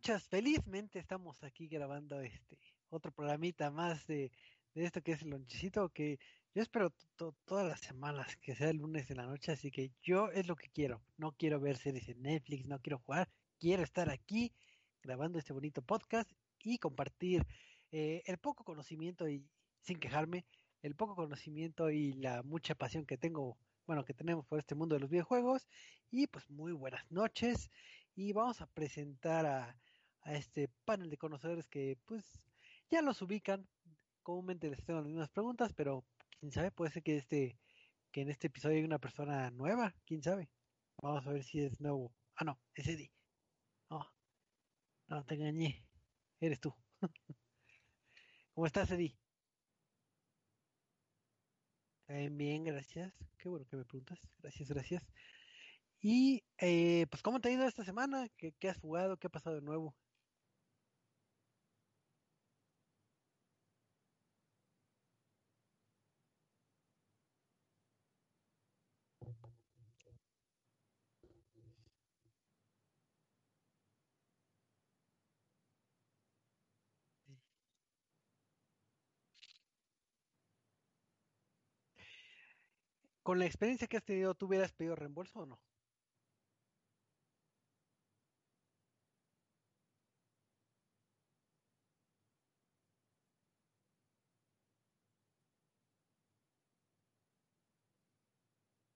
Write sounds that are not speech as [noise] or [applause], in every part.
escuchas. Felizmente estamos aquí grabando este otro programita más de, de esto que es el lonchecito, que yo espero todas las semanas que sea el lunes en la noche, así que yo es lo que quiero. No quiero ver series en Netflix, no quiero jugar, quiero estar aquí grabando este bonito podcast y compartir eh, el poco conocimiento y sin quejarme, el poco conocimiento y la mucha pasión que tengo bueno, que tenemos por este mundo de los videojuegos. Y pues muy buenas noches. Y vamos a presentar a, este panel de conocedores que pues ya los ubican. Comúnmente les tengo las mismas preguntas, pero quién sabe, puede ser que este que en este episodio hay una persona nueva, quién sabe. Vamos a ver si es nuevo. Ah, no, es Eddie. No, no te engañé. Eres tú. [laughs] ¿Cómo estás, Eddie? bien, gracias. Qué bueno que me preguntas. Gracias, gracias. Y eh, pues, ¿cómo te ha ido esta semana? ¿Qué, ¿Qué, has jugado? ¿Qué ha pasado de nuevo? Con la experiencia que has tenido, ¿tú hubieras pedido reembolso o no?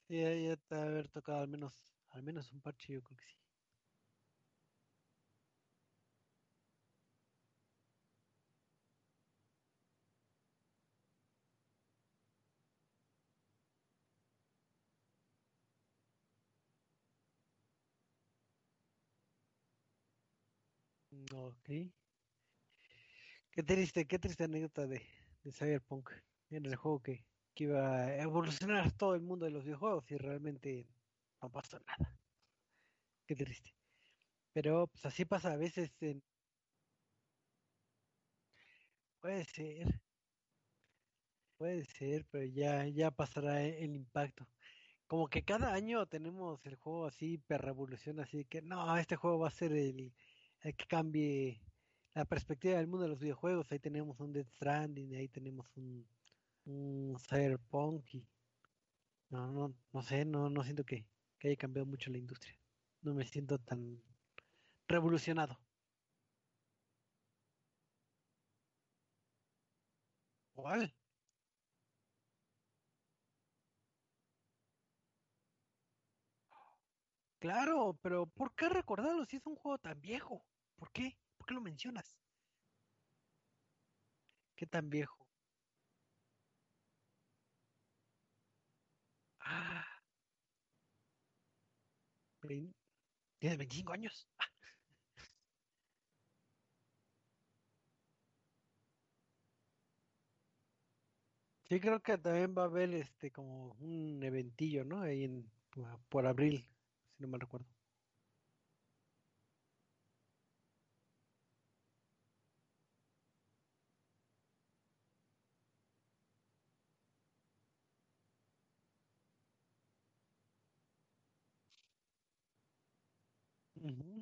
Sí, ya te haber tocado al menos, al menos un parche, yo creo que sí. Ok. Qué triste, qué triste anécdota de, de Cyberpunk en el juego que, que, iba a evolucionar todo el mundo de los videojuegos y realmente no pasó nada. Qué triste. Pero pues así pasa a veces en... Puede ser. Puede ser, pero ya, ya pasará el impacto. Como que cada año tenemos el juego así, per revolución, así que no, este juego va a ser el, que cambie la perspectiva del mundo de los videojuegos. Ahí tenemos un Death Stranding, ahí tenemos un, un Cyberpunk y no, no, no sé, no, no siento que, que haya cambiado mucho la industria. No me siento tan revolucionado. ¿Cuál? Claro, pero ¿por qué recordarlo si es un juego tan viejo? ¿Por qué? ¿Por qué lo mencionas? ¿Qué tan viejo? Ah, tiene 25 años. [laughs] Sí, creo que también va a haber este como un eventillo, ¿no? Ahí en por abril, si no mal recuerdo. Mm-hmm.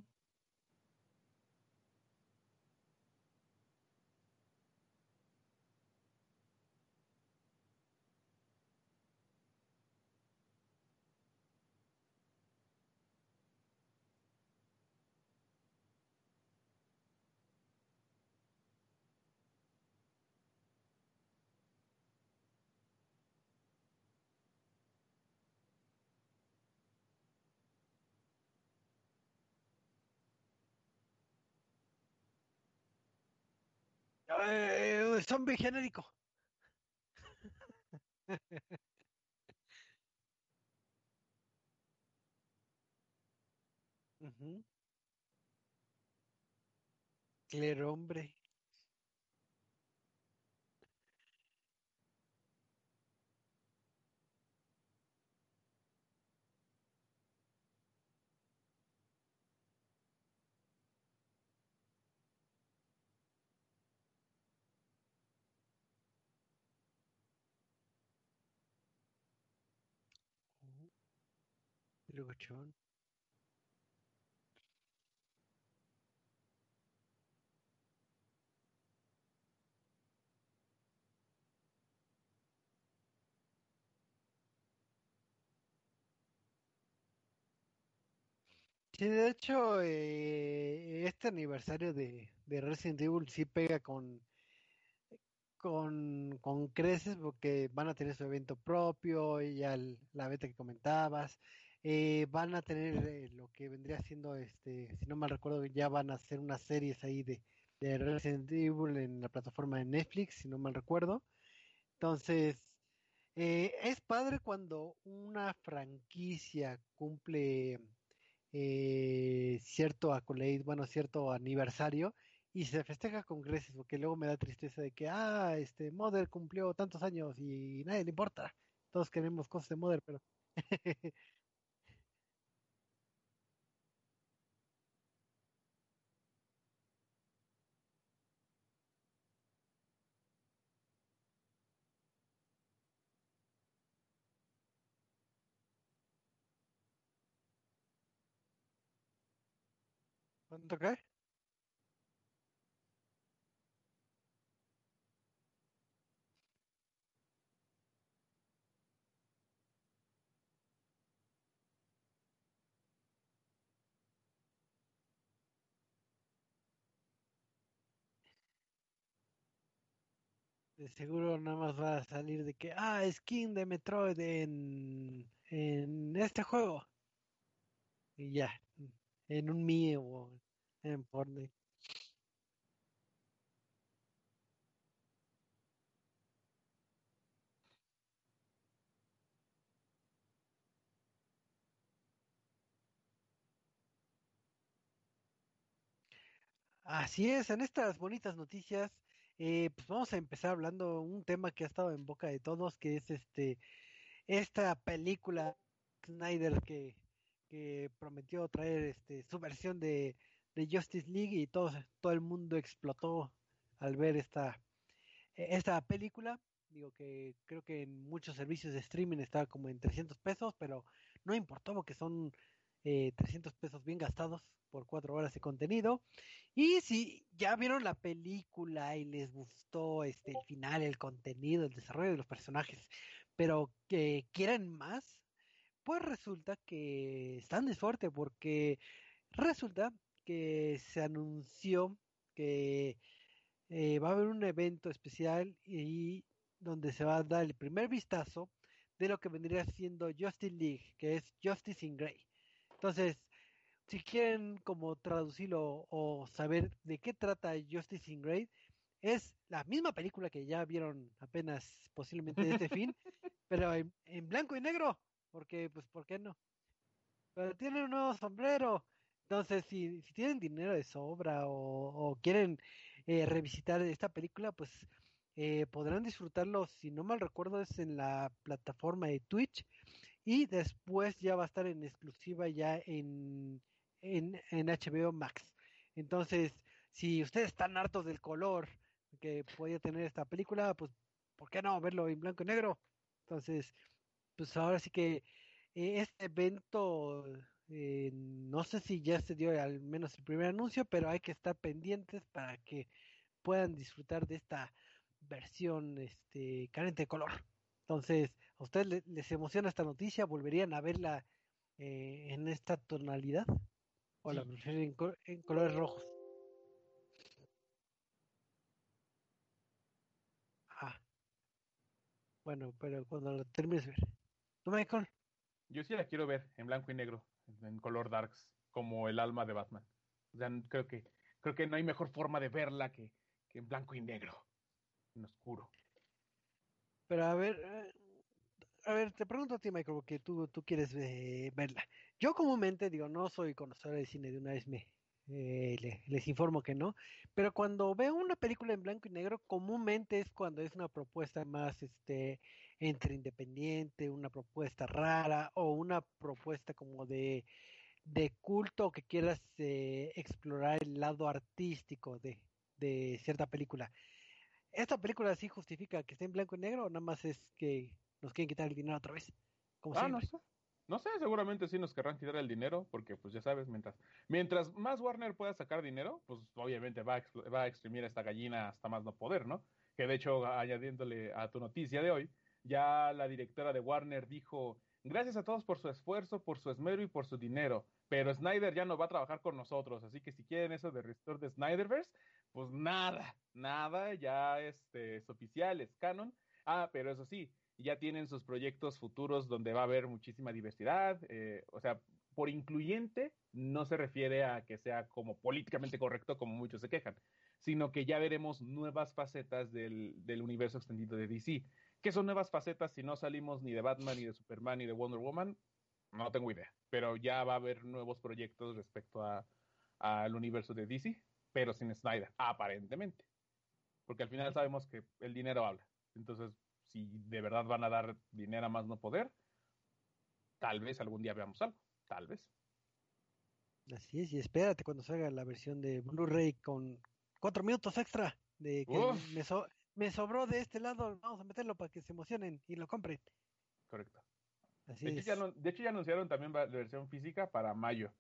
Eh, zombie genérico. [laughs] Claro, hombre. Sí, de hecho, eh, este aniversario de, de Resident Evil sí pega con, con, con creces porque van a tener su evento propio y ya la beta que comentabas, eh, van a tener eh, lo que vendría siendo, este, si no mal recuerdo, ya van a hacer unas series ahí de, de Resident Evil en la plataforma de Netflix, si no mal recuerdo. Entonces, eh, es padre cuando una franquicia cumple eh, cierto accolade, bueno, cierto aniversario y se festeja con creces, porque luego me da tristeza de que, ah, este, Mother cumplió tantos años y nadie le importa. Todos queremos cosas de Mother, pero... [laughs] ¿Cuánto qué? De seguro nada más va a salir de que, ah, skin de Metroid en, en este juego. Y ya, en un Mii o en Fortnite. Así es, en estas bonitas noticias, eh, pues vamos a empezar hablando un tema que ha estado en boca de todos, que es este esta película Snyder que, que prometió traer este su versión de, Justice League y todo, todo el mundo explotó al ver esta, esta película. Digo que creo que en muchos servicios de streaming estaba como en 300 pesos, pero no importó porque son eh, 300 pesos bien gastados por cuatro horas de contenido. Y si ya vieron la película y les gustó este el final, el contenido, el desarrollo de los personajes, pero que quieren más, pues resulta que están de suerte porque resulta que se anunció que eh, va a haber un evento especial y donde se va a dar el primer vistazo de lo que vendría siendo Justice League, que es Justice in Grey. Entonces, si quieren como traducirlo o saber de qué trata Justice in Grey, es la misma película que ya vieron apenas posiblemente de este [laughs] fin, pero en, en, blanco y negro, porque pues ¿por qué no? Pero tiene un nuevo sombrero. Entonces, si, si tienen dinero de sobra o, o quieren eh, revisitar esta película, pues eh, podrán disfrutarlo, si no mal recuerdo, es en la plataforma de Twitch y después ya va a estar en exclusiva ya en, en, en HBO Max. Entonces, si ustedes están hartos del color que podía tener esta película, pues, ¿por qué no verlo en blanco y negro? Entonces, pues ahora sí que eh, este evento, eh, no sé si ya se dio al menos el primer anuncio, pero hay que estar pendientes para que puedan disfrutar de esta versión este, carente de color. Entonces, ¿a ustedes les, les emociona esta noticia? ¿Volverían a verla eh, en esta tonalidad? ¿O sí. la prefieren en, en colores rojos? Ah. Bueno, pero cuando lo termines ver. ¿Tú, Michael? Yo sí la quiero ver en blanco y negro, en color darks, como el alma de Batman. O sea, creo que, creo que no hay mejor forma de verla que, que en blanco y negro, en oscuro. Pero a ver, eh, a ver, te pregunto a ti, Michael, porque tú, tú quieres eh, verla. Yo comúnmente, digo, no soy conocedor de cine, de una vez me eh, le, les informo que no, pero cuando veo una película en blanco y negro, comúnmente es cuando es una propuesta más, este, entre independiente, una propuesta rara o una propuesta como de, de culto que quieras eh, explorar el lado artístico de, de cierta película. ¿Esta película sí justifica que esté en blanco y negro o nada más es que nos quieren quitar el dinero otra vez? Como ah, no sé. No sé, seguramente sí nos querrán quitar el dinero, porque pues ya sabes, mientras, mientras más Warner pueda sacar dinero, pues obviamente va a, va a exprimir a esta gallina hasta más no poder, ¿no? Que de hecho, añadiéndole a tu noticia de hoy, ya la directora de Warner dijo gracias a todos por su esfuerzo, por su esmero y por su dinero, pero Snyder ya no va a trabajar con nosotros, así que si quieren eso de Restore de Snyderverse, pues nada, nada, ya este, es oficial, es canon. Ah, pero eso sí, ya tienen sus proyectos futuros donde va a haber muchísima diversidad, eh, o sea, por incluyente no se refiere a que sea como políticamente correcto como muchos se quejan, sino que ya veremos nuevas facetas del, del universo extendido de DC. ¿Qué son nuevas facetas si no salimos ni de Batman, ni de Superman, ni de Wonder Woman? No tengo idea, pero ya va a haber nuevos proyectos respecto al universo de DC, pero sin Snyder, aparentemente. Porque al final sabemos que el dinero habla. Entonces, si de verdad van a dar dinero a más no poder, tal vez algún día veamos algo, tal vez. Así es, y espérate cuando salga la versión de Blu-ray con cuatro minutos extra de que me, me, sobró de este lado, vamos a meterlo para que se emocionen y lo compren. Correcto. Así de, hecho, Ya, de hecho, ya anunciaron también la versión física para mayo,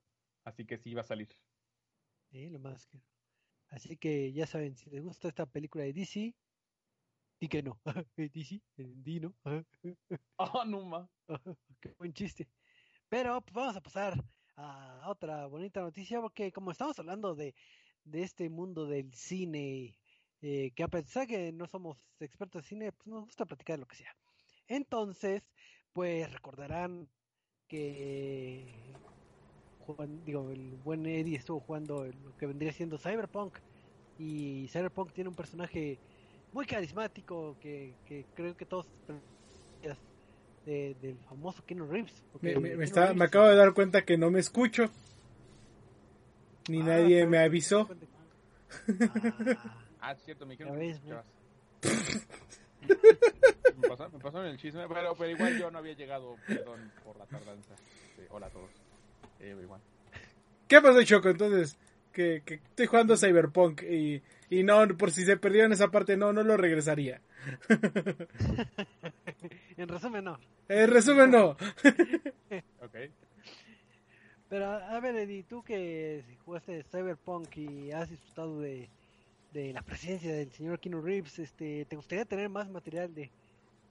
así que sí va a salir. Sí, lo más que. Así que ya saben, si les gusta esta película de DC, y que no. [laughs] DC, Dino. [laughs] Ah, no más. [laughs] Qué buen chiste. Pero pues, vamos a pasar a otra bonita noticia, porque como estamos hablando de, de este mundo del cine, eh, que a pesar que no somos expertos en cine, pues nos gusta platicar lo que sea. Entonces, pues recordarán que digo, el buen Eddie estuvo jugando lo que vendría siendo Cyberpunk y Cyberpunk tiene un personaje muy carismático que, que creo que todos de, del famoso Keanu Reeves. Me, me, está, me, acabo de dar cuenta que no me escucho. Ni ah, nadie me avisó. Ah, ah cierto, me dijeron [laughs] me, pasó, me pasó en el chisme, pero, pero igual yo no había llegado, perdón por la tardanza. hola a todos. Eh, igual. ¿Qué pasó, Choco? Entonces, que, que estoy jugando Cyberpunk y, y no, por si se perdieron esa parte, no, no lo regresaría. [laughs] en resumen, no. En resumen, no. [laughs] ok. Pero, a ver, Eddie, tú que jugaste Cyberpunk y has disfrutado de, de la presencia del señor Keanu Reeves, este, ¿te gustaría tener más material de,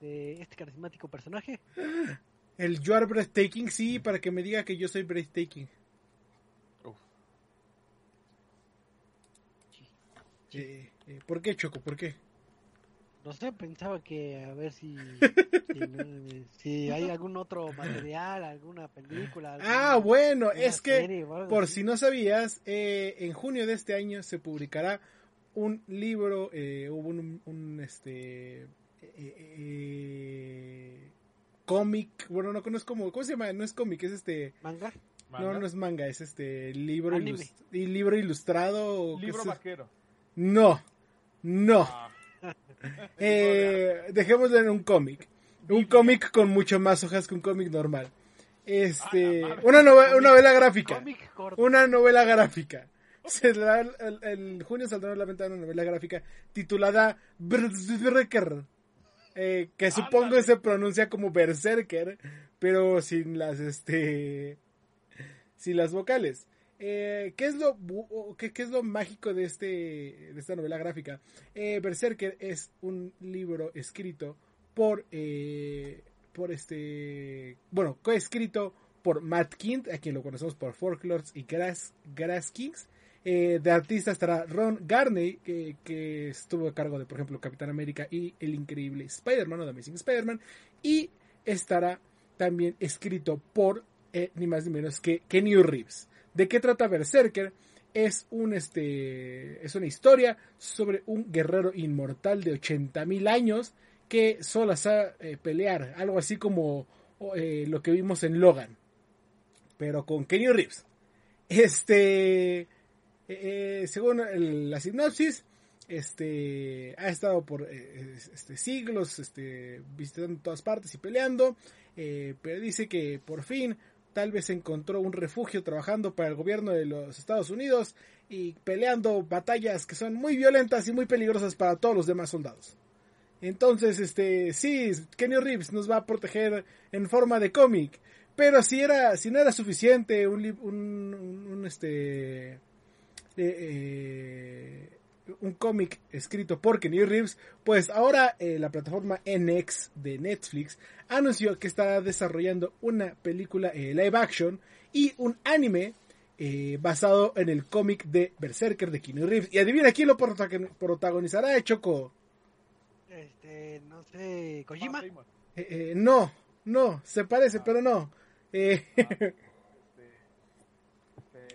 de este carismático personaje? El You Are Breathtaking, sí, para que me diga que yo soy breathtaking. Eh, eh, ¿Por qué, Choco? ¿Por qué? No sé, pensaba que a ver si, [laughs] si, hay algún otro material, alguna película. ah, bueno, es que por si no sabías, eh, en junio de este año se publicará un libro, hubo un, un, este cómic, bueno, no, no es como, ¿cómo se llama? No es cómic, es este... ¿Manga? No, no es manga, es este libro, y libro ilustrado. Libro vaquero. No, no. Ah. [laughs] Eh, dejémoslo en un cómic. Un cómic con mucho más hojas que un cómic normal. Este, ah, una, novela, una novela gráfica. Una novela gráfica. El, junio saldrá a la ventana una novela gráfica titulada Berserker. Eh, que supongo se pronuncia como Berserker, pero sin las este sin las vocales. Eh, ¿qué, es lo, qué, es lo mágico de, este, de esta novela gráfica? Eh, Berserker es un libro escrito por, eh, por este, bueno, coescrito por Matt Kint, a quien lo conocemos por Folklores y Grass, Grass Kings. Eh, de artista estará Ron Garney, que, estuvo a cargo de, por ejemplo, Capitán América y el increíble Spider-Man o The Amazing Spider-Man. Y estará también escrito por ni más ni menos que Kenny Reeves. ¿De qué trata Berserker? Es, un, este, es una historia sobre un guerrero inmortal de 80.000 años que solo sabe eh, pelear, algo así como eh, lo que vimos en Logan, pero con Kenny Reeves. Este, eh, según la sinopsis, este, ha estado por este, siglos este, visitando todas partes y peleando, pero dice que por fin tal vez encontró un refugio trabajando para el gobierno de los Estados Unidos y peleando batallas que son muy violentas y muy peligrosas para todos los demás soldados. Entonces, este, sí, Kenny Reeves nos va a proteger en forma de cómic, pero si era, si no era suficiente un, un este, eh, eh, un cómic escrito por Kenny Reeves, pues ahora eh, la plataforma NX de Netflix anunció que está desarrollando una película eh, live action y un anime eh, basado en el cómic de Berserker de Kenny Reeves. Y adivina quién lo protagonizará, Choco. Este, no sé, Kojima. no, no, se parece, ah. pero no. Eh, [laughs] ah, este,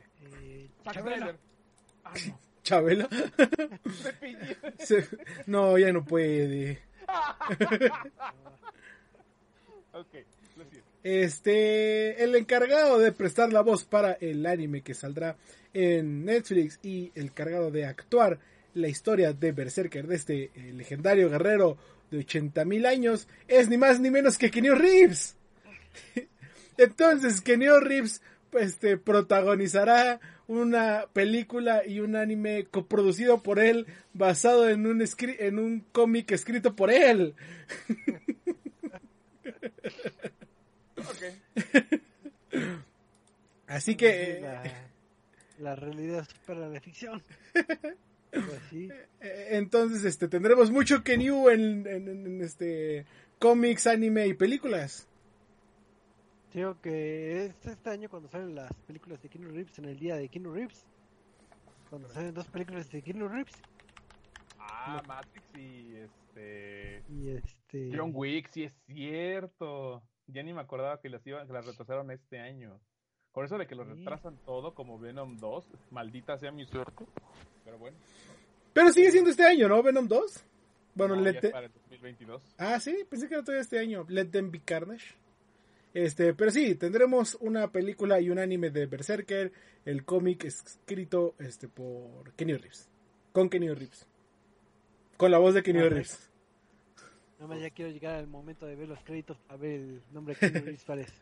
este, Ah, [laughs] ¿Chabela? no, ya no puede. [laughs] este, el encargado de prestar la voz para el anime que saldrá en Netflix y el encargado de actuar la historia de Berserker de este eh, legendario guerrero de 80.000 años es ni más ni menos que Kenio Reeves. [laughs] Entonces, Kenio Reeves este, protagonizará una película y un anime coproducido por él, basado en un, en un cómic escrito por él. Así que... La, realidad supera la ficción. Pues [laughs] Entonces, este, tendremos mucho que new en, en este cómics, anime y películas. Digo que es este año cuando salen las películas de Keanu Reeves en el día de Keanu Reeves. Cuando salen dos películas de Keanu Reeves. Ah, Matrix y este. Y este. John Wick, sí es cierto. Ya ni me acordaba que las iban, que las retrasaron este año. Por eso de que lo retrasan todo como Venom 2, maldita sea mi suerte. Pero bueno. Pero sigue siendo este año, ¿no? Venom 2. Bueno, no, let para el 2022. Ah, sí, pensé que era todavía este año. Let them be carnage. Este, pero sí, tendremos una película y un anime de Berserker, el cómic escrito este por Kenny Reeves, con Kenny Reeves, con la voz de Kenny Reeves. Nada más ya quiero llegar al momento de ver los créditos a ver el nombre de Kenny Reeves parece,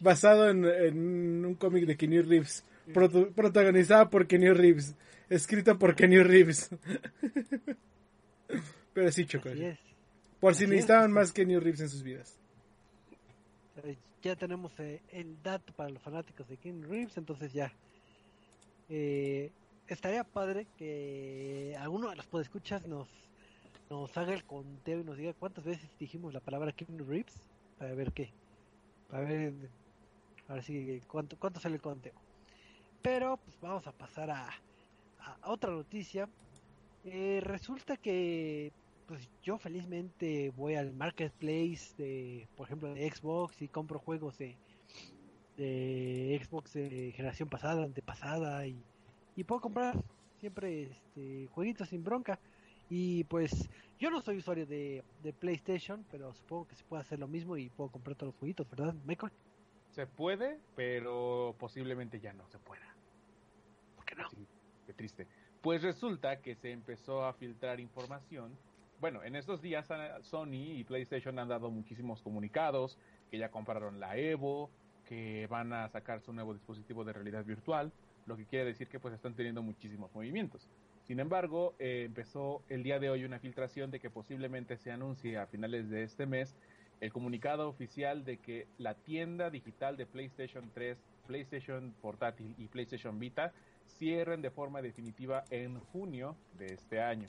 Basado en, un cómic de Kenny Reeves, protagonizada por Kenny Reeves, escrita por Kenny Reeves. [laughs] pero sí, Choco. Por si necesitaban más Kenny Reeves en sus vidas ya tenemos eh, el dato para los fanáticos de King Reeves, entonces ya eh, estaría padre que alguno de los podescuchas nos nos haga el conteo y nos diga cuántas veces dijimos la palabra King Reeves para ver qué, para ver ahora sí cuánto cuánto sale el conteo. Pero pues vamos a pasar a, a otra noticia. Eh, resulta que pues yo felizmente voy al marketplace de, por ejemplo, de Xbox y compro juegos de, de Xbox de generación pasada, antepasada y, y puedo comprar siempre este, jueguitos sin bronca. Y pues yo no soy usuario de, de PlayStation, pero supongo que se puede hacer lo mismo y puedo comprar todos los jueguitos, ¿verdad, Michael? Se puede, pero posiblemente ya no se pueda. ¿Por qué no? qué triste. Pues resulta que se empezó a filtrar información bueno, en estos días Sony y PlayStation han dado muchísimos comunicados, que ya compraron la Evo, que van a sacar su nuevo dispositivo de realidad virtual, lo que quiere decir que pues están teniendo muchísimos movimientos. Sin embargo, eh, empezó el día de hoy una filtración de que posiblemente se anuncie a finales de este mes el comunicado oficial de que la tienda digital de PlayStation 3, PlayStation Portátil y PlayStation Vita cierren de forma definitiva en junio de este año.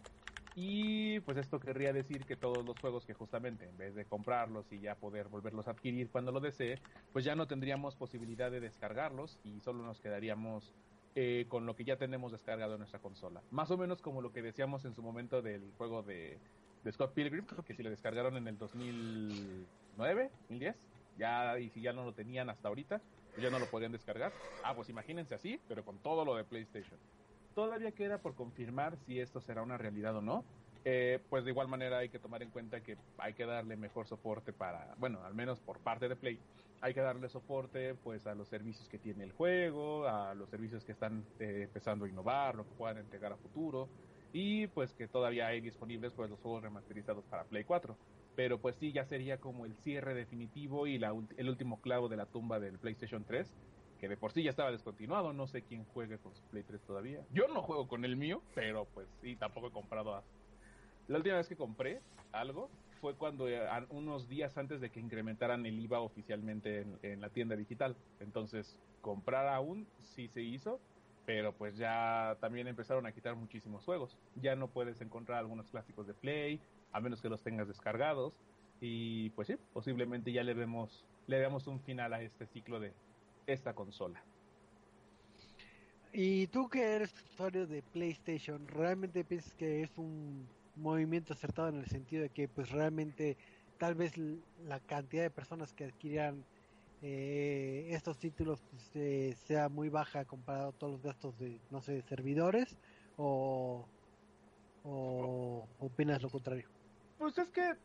Y pues esto querría decir que todos los juegos que justamente en vez de comprarlos y ya poder volverlos a adquirir cuando lo desee, pues ya no tendríamos posibilidad de descargarlos y solo nos quedaríamos eh, con lo que ya tenemos descargado en nuestra consola. Más o menos como lo que decíamos en su momento del juego de, Scott Pilgrim, que si lo descargaron en el 2009, 2010, ya y si ya no lo tenían hasta ahorita, pues ya no lo podían descargar. Ah, pues imagínense así, pero con todo lo de PlayStation todavía queda por confirmar si esto será una realidad o no. Eh, pues de igual manera hay que tomar en cuenta que hay que darle mejor soporte para, bueno, al menos por parte de Play, hay que darle soporte pues a los servicios que tiene el juego, a los servicios que están eh, empezando a innovar, lo que puedan entregar a futuro y pues que todavía hay disponibles pues los juegos remasterizados para Play 4. Pero pues sí, ya sería como el cierre definitivo y la, el último clavo de la tumba del PlayStation 3 que de por sí ya estaba descontinuado, no sé quién juegue con su Play 3 todavía. Yo no juego con el mío, pero pues sí, tampoco he comprado a... La última vez que compré algo fue cuando eh, unos días antes de que incrementaran el IVA oficialmente en, la tienda digital. Entonces, comprar aún sí se hizo, pero pues ya también empezaron a quitar muchísimos juegos. Ya no puedes encontrar algunos clásicos de Play, a menos que los tengas descargados. Y pues sí, posiblemente ya le vemos, le demos un final a este ciclo de esta consola. Y tú que eres usuario de PlayStation, ¿realmente piensas que es un movimiento acertado en el sentido de que pues realmente tal vez la cantidad de personas que adquirieran eh, estos títulos pues, eh, sea muy baja comparado a todos los gastos de, no sé, servidores? ¿O, o opinas lo contrario? Pues es que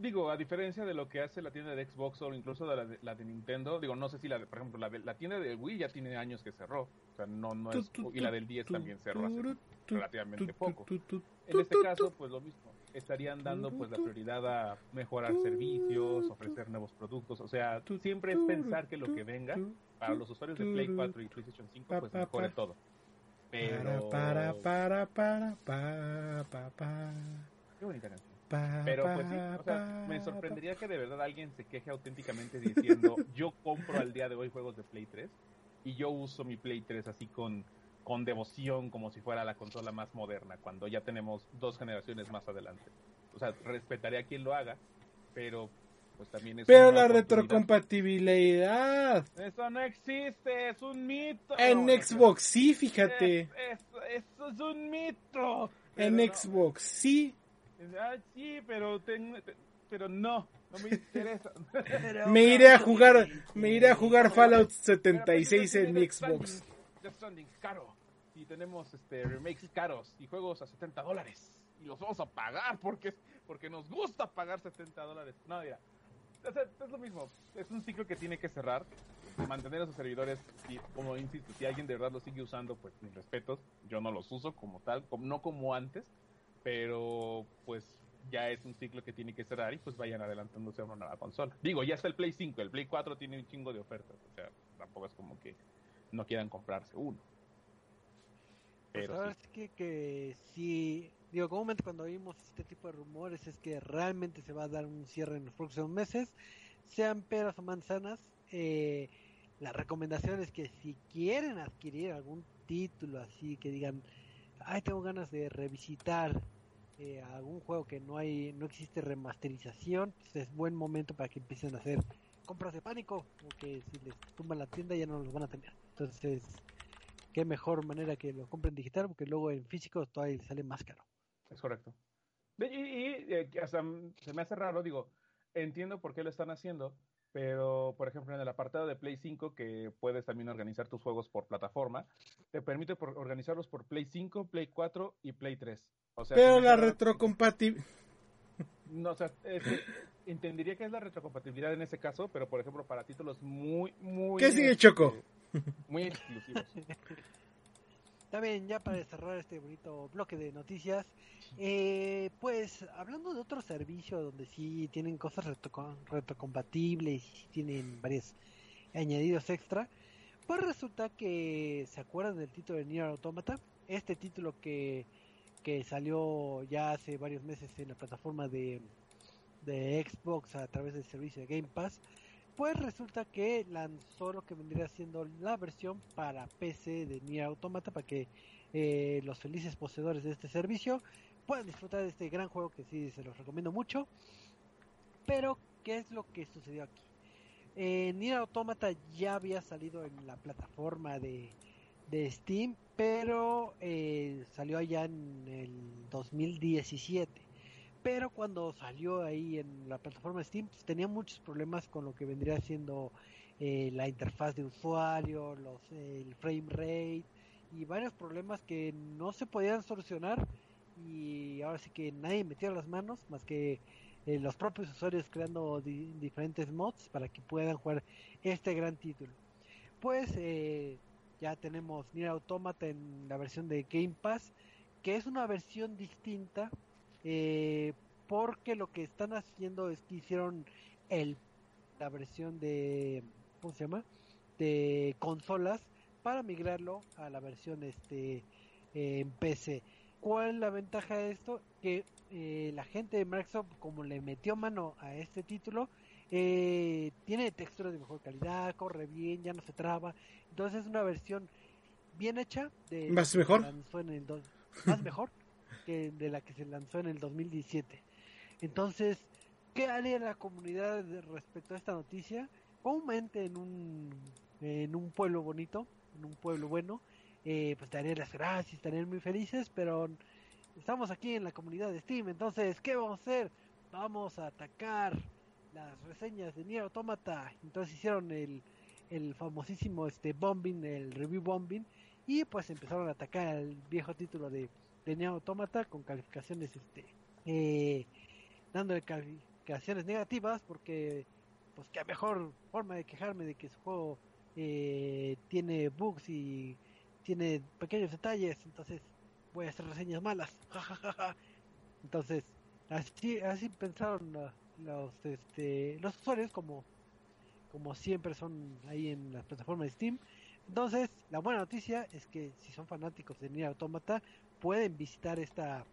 digo, a diferencia de lo que hace la tienda de Xbox o incluso de la de, la de Nintendo, digo, no sé si la de, por ejemplo, la, de, la tienda de Wii ya tiene años que cerró. O sea, no, no es, y la del 10 también cerró hace relativamente poco. En este caso, pues lo mismo. Estarían dando pues la prioridad a mejorar servicios, ofrecer nuevos productos. O sea, siempre es pensar que lo que venga para los usuarios de Play 4 y PlayStation 5 pues mejore todo. Pero... Para, para, para, para, para, para. Qué bonita canción. Pero pues sí, o sea, me sorprendería que de verdad alguien se queje auténticamente diciendo, [laughs] yo compro al día de hoy juegos de Play 3 y yo uso mi Play 3 así con, con devoción como si fuera la consola más moderna, cuando ya tenemos dos generaciones más adelante. O sea, respetaré a quien lo haga, pero pues también es Pero la retrocompatibilidad. Eso no existe, es un mito. En Xbox sí, fíjate. Es, es, eso es un mito. En Xbox sí. Ah, sí, pero, ten, pero no, no me interesa. [laughs] me iré a jugar, me iré a jugar Fallout 76 en mi Xbox. Death Stranding caro y tenemos este remakes caros y juegos a 70 dólares y los vamos a pagar porque porque nos gusta pagar 70 dólares. No, mira, es, es, lo mismo, es un ciclo que tiene que cerrar, mantener a sus servidores y como insisto, si alguien de verdad lo sigue usando, pues mis respetos, yo no los uso como tal, como, no como antes pero pues ya es un ciclo que tiene que cerrar y pues vayan adelantándose a una nueva consola. Digo, ya está el Play 5, el Play 4 tiene un chingo de ofertas, o sea, tampoco es como que no quieran comprarse uno. Pero pues sí. que, que sí, digo, comúnmente cuando oímos este tipo de rumores es que realmente se va a dar un cierre en los próximos meses, sean peras o manzanas, eh, la recomendación es que si quieren adquirir algún título así que digan, ay, tengo ganas de revisitar eh, algún juego que no hay, no existe remasterización, pues es buen momento para que empiecen a hacer compras de pánico, porque si les tumban la tienda ya no los van a tener. Entonces, qué mejor manera que lo compren digital, porque luego en físico todavía sale más caro. Es correcto. Y, y hasta se me hace raro, digo, entiendo por qué lo están haciendo, pero por ejemplo en el apartado de Play 5 que puedes también organizar tus juegos por plataforma, te permite por organizarlos por Play 5, Play 4 y Play 3. O sea, pero la retrocompatibilidad... [laughs] No, o sea, es, entendería que es la retrocompatibilidad en ese caso, pero por ejemplo para títulos muy, muy... ¿Qué sigue Choco? Muy exclusivos. [laughs] También ya para cerrar este bonito bloque de noticias, eh, pues hablando de otro servicio donde sí tienen cosas retro retrocompatibles y tienen varios añadidos extra, pues resulta que se acuerdan del título de Nier Automata, este título que, que salió ya hace varios meses en la plataforma de, de Xbox a través del servicio de Game Pass, pues resulta que lanzó lo que vendría siendo la versión para PC de Nier Automata para que eh, los felices poseedores de este servicio puedan disfrutar de este gran juego que sí se los recomiendo mucho. Pero, ¿qué es lo que sucedió aquí? Eh, Nier Automata ya había salido en la plataforma de, de Steam, pero eh, salió allá en el 2017 pero cuando salió ahí en la plataforma Steam pues, tenía muchos problemas con lo que vendría siendo eh, la interfaz de usuario, los, el frame rate y varios problemas que no se podían solucionar y ahora sí que nadie metió las manos más que eh, los propios usuarios creando di diferentes mods para que puedan jugar este gran título. Pues eh, ya tenemos Nier Automata en la versión de Game Pass, que es una versión distinta eh, porque lo que están haciendo es que hicieron el la versión de ¿cómo se llama? de consolas para migrarlo a la versión este eh, en PC. ¿Cuál es la ventaja de esto? Que eh, la gente de Microsoft como le metió mano a este título eh, tiene texturas de mejor calidad, corre bien, ya no se traba, entonces es una versión bien hecha. De ¿Más mejor? Se lanzó en el do- más mejor que de la que se lanzó en el 2017. Entonces, ¿qué haría la comunidad respecto a esta noticia? Comúnmente en un, en un pueblo bonito, en un pueblo bueno, eh, pues darían las gracias, estarían muy felices, pero estamos aquí en la comunidad de Steam, entonces, ¿qué vamos a hacer? Vamos a atacar las reseñas de Nier Automata. Entonces hicieron el, el famosísimo este bombing, el review bombing, y pues empezaron a atacar el viejo título de, de Nier Automata con calificaciones, este, eh, dándole calificaciones negativas, porque pues qué mejor forma de quejarme de que su juego eh, tiene bugs y tiene pequeños detalles, entonces voy a hacer reseñas malas. [laughs] entonces, así, así pensaron la- los, este, los usuarios como, como siempre son ahí en las plataformas de Steam. Entonces, la buena noticia es que si son fanáticos de Nier Automata, pueden visitar esta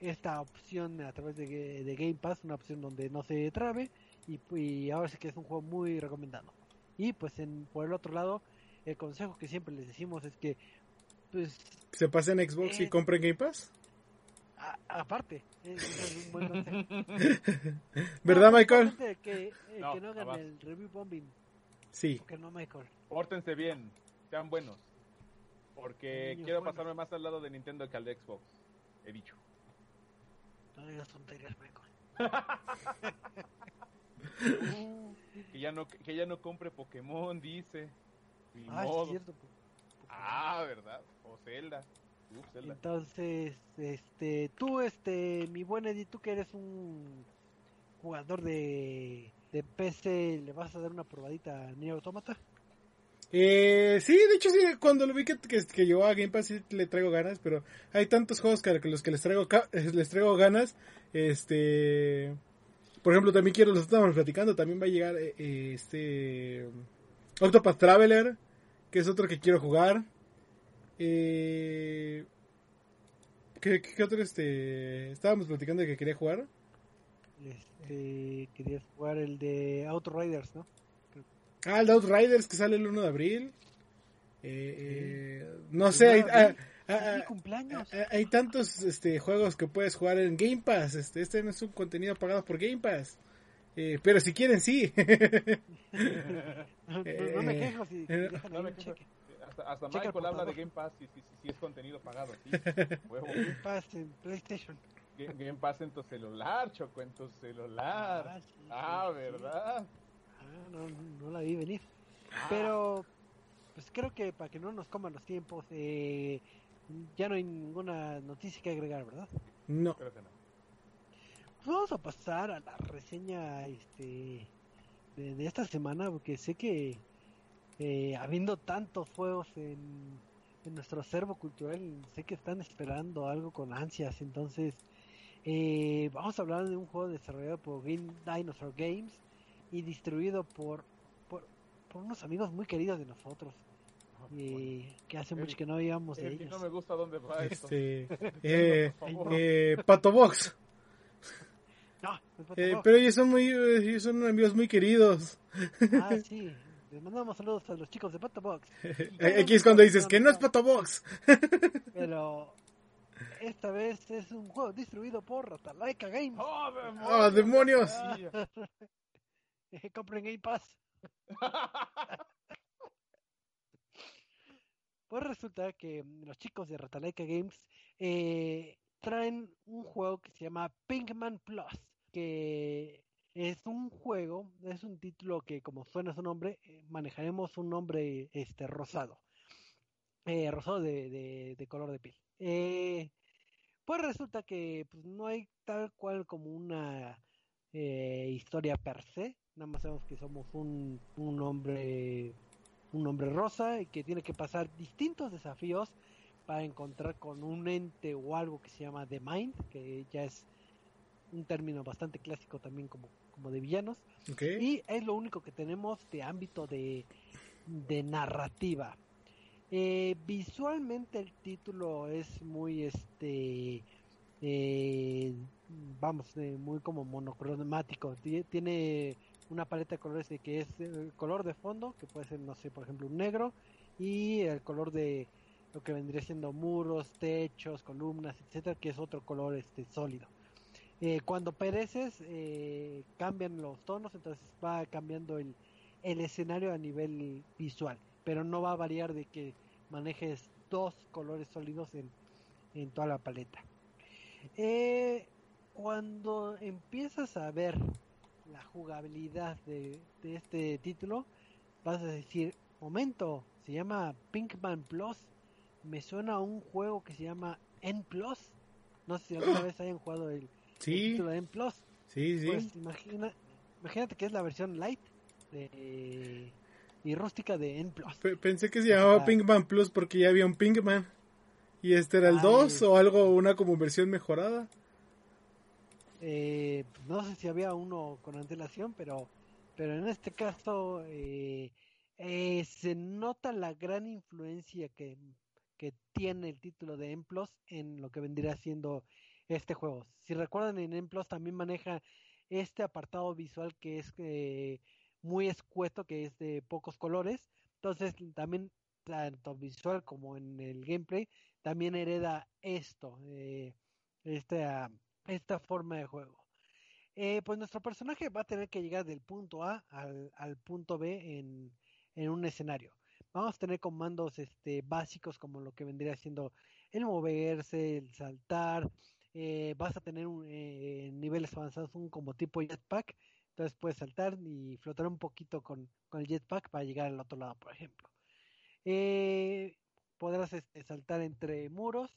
esta opción a través de, de Game Pass, una opción donde no se trabe y, y ahora sí que es un juego muy recomendado. Y pues en, por el otro lado, el consejo que siempre les decimos es que pues ¿Se pasen en Xbox y compren Game Pass? A- aparte, es, es un buen consejo. [laughs] ¿Verdad, Michael? Que, eh, No, que no hagan jamás. el review bombing, Sí. que no Michael. Pórtense bien, sean buenos. Porque Niños quiero buenos. pasarme más al lado de Nintendo que al de Xbox. He dicho. No digas tonterías, Michael. [laughs] Que ya no, que ya no compre Pokémon, dice. Ni Ah, modo. es cierto. po- Ah, ¿verdad? O Zelda. Entonces, este, tú, este, mi buen Eddie, tú que eres un jugador de, de PC, ¿le vas a dar una probadita a Nier Automata? Eh, sí, de hecho, sí, cuando lo vi que, que, que llegó a Game Pass sí le traigo ganas, pero hay tantos juegos que, que los que les traigo, ca- les traigo ganas. Este, por ejemplo, también quiero, los estábamos platicando, también va a llegar eh, eh, este Octopath Traveler, que es otro que quiero jugar. Eh, ¿qué, qué otro este? Estábamos platicando de que quería jugar. Este, querías jugar el de Outriders, ¿no? Ah, el de Outriders que sale el 1 de abril. Eh, eh, no sé, hay, ¿El 1 de ah, ah, Es mi ah, cumpleaños. ah, hay tantos este, juegos que puedes jugar en Game Pass. Este, este no es un contenido pagado por Game Pass. Eh, pero si quieren, sí. [laughs] [laughs] no, no me quejo si eh, no me quejo. Hasta, Michael habla de. Game Pass y si es contenido pagado. Sí, [laughs] huevo. Game Pass en PlayStation. Game, Game Pass en tu celular, Choco, en tu celular. sí, Ah, sí, sí. ¿verdad? Ah, no, no la vi venir. Ah. Pero, pues creo que para que no nos coman los tiempos, eh, ya no hay ninguna noticia que agregar, ¿verdad? No. Creo que no. Pues vamos a pasar a la reseña este de, de esta semana, porque sé que eh, habiendo tantos juegos en, en nuestro acervo cultural, sé que están esperando algo con ansias. Entonces, eh, vamos a hablar de un juego desarrollado por Green Dinosaur Games y distribuido por, por, por unos amigos muy queridos de nosotros. eh, que hace mucho que no veíamos de ellos. no me gusta dónde va esto. Este, [laughs] eh, eh, Pato Box. No, no es Eh, Pato pero ellos son muy, eh, ellos son amigos muy queridos. Ah, sí. [laughs] Les mandamos saludos a los chicos de Pato Box. [laughs] Eh, Aquí es cuando dices que no es Pato Box. [laughs] Pero esta vez es un juego distribuido por Ratalaika Games. ¡Oh, demonios! ¡Oh, demonios! [laughs] Eh, Compren Game Pass. Pues resulta que los chicos de Ratalaika Games eh, traen un juego que se llama Pinkman Plus, que es un juego, es un título que como suena su nombre, eh, manejaremos un nombre este rosado, eh, rosado de, de- color de piel. Eh, pues resulta que pues, no hay tal cual como una eh, historia per se, nada más sabemos que somos un, un hombre un hombre rosa y que tiene que pasar distintos desafíos para encontrar con un ente o algo que se llama The Mind, que ya es un término bastante clásico también como, como de villanos. Y es lo único que tenemos de ámbito de, de narrativa. Eh, visualmente el título es muy este eh, vamos eh, muy como monocromático Tie- tiene una paleta de colores de que es el color de fondo que puede ser no sé por ejemplo un negro y el color de lo que vendría siendo muros, techos, columnas, etcétera, que es otro color este sólido. Eh, cuando pereces eh, cambian los tonos, entonces va cambiando el, el escenario a nivel visual, pero no va a variar de que manejes dos colores sólidos en, en toda la paleta. Eh, cuando empiezas a ver la jugabilidad de, de, este título, vas a decir, momento, se llama Pinkman Plus, me suena a un juego que se llama N Plus. No sé si alguna [coughs] vez hayan jugado el, Sí, el N Plus. sí, sí. Pues imagina, imagínate que es la versión light de, y rústica de N Plus. Pe- pensé que se llamaba Ah. Pinkman Plus porque ya había un Pinkman. ¿Y este era el Ay. 2 o algo, una como versión mejorada? Eh, no sé si había uno con antelación, pero, pero en este caso eh, eh, se nota la gran influencia que, que tiene el título de M Plus en lo que vendría siendo este juego. Si recuerdan, en M Plus también maneja este apartado visual que es eh, muy escueto, que es de pocos colores. Entonces, también, tanto visual como en el gameplay, también hereda esto, eh, esta, esta forma de juego. Eh, pues nuestro personaje va a tener que llegar del punto A al, al punto B en, en un escenario. Vamos a tener comandos este, básicos como lo que vendría siendo el moverse, el saltar. Eh, vas a tener un, eh, niveles avanzados un como tipo jetpack. Entonces puedes saltar y flotar un poquito con, con el jetpack para llegar al otro lado, por ejemplo. Eh, podrás este, saltar entre muros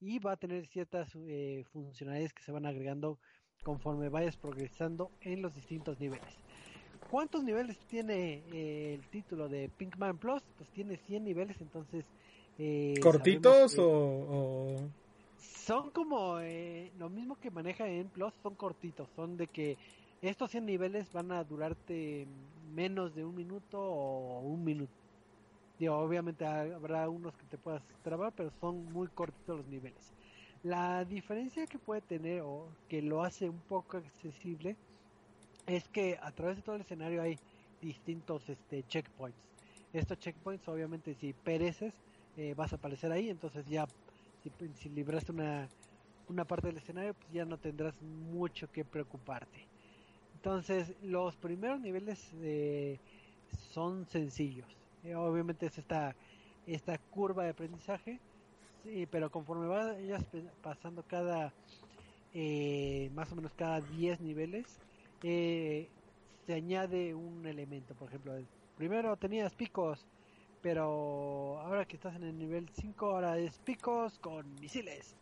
y va a tener ciertas eh, funcionalidades que se van agregando conforme vayas progresando en los distintos niveles. ¿Cuántos niveles tiene eh, el título de Pinkman Plus? Pues tiene 100 niveles, entonces... ¿Cortitos o- Son como eh, lo mismo que maneja en Plus, son cortitos, son de que estos 100 niveles van a durarte menos de un minuto o un minuto. Digo, obviamente habrá unos que te puedas trabar, pero son muy cortitos los niveles. La diferencia que puede tener o que lo hace un poco accesible es que a través de todo el escenario hay distintos este, checkpoints. Estos checkpoints, obviamente, si pereces, eh, vas a aparecer ahí, entonces ya, si, si libraste una, una parte del escenario, pues ya no tendrás mucho que preocuparte. Entonces, los primeros niveles eh, son sencillos. Eh, obviamente es esta, esta curva de aprendizaje, sí, pero conforme vayas pasando cada, eh, más o menos cada 10 niveles, eh, se añade un elemento. Por ejemplo, primero tenías picos, pero ahora que estás en el nivel 5, ahora es picos con misiles.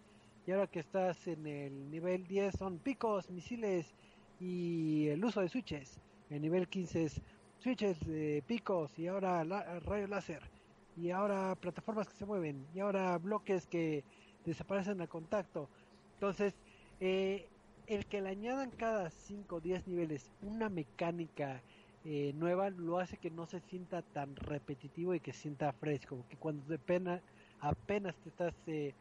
Y ahora que estás en el nivel 10 son picos, misiles y el uso de switches. El nivel 15 es switches de picos y ahora la, rayo láser. Y ahora plataformas que se mueven. Y ahora bloques que desaparecen al contacto. Entonces, eh, el que le añadan cada 5 o 10 niveles una mecánica eh, nueva lo hace que no se sienta tan repetitivo y que se sienta fresco. Que cuando de pena, apenas te estás eh,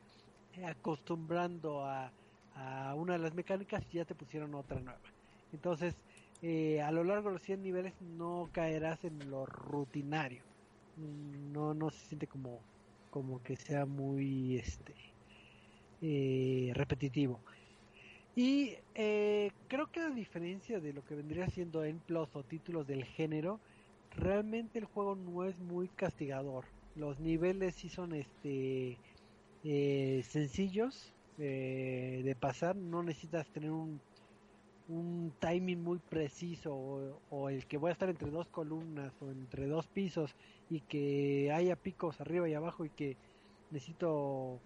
acostumbrando a, a una de las mecánicas ya te pusieron otra nueva. Entonces, eh, a lo largo de los 100 niveles no caerás en lo rutinario. No, no se siente como, como que sea muy este eh, repetitivo. Y eh, creo que a diferencia de lo que vendría siendo en plus o títulos del género, realmente el juego no es muy castigador. Los niveles sí son este eh, sencillos eh, de pasar, no necesitas tener un, un timing muy preciso o, o, el que voy a estar entre dos columnas o entre dos pisos y que haya picos arriba y abajo y que necesito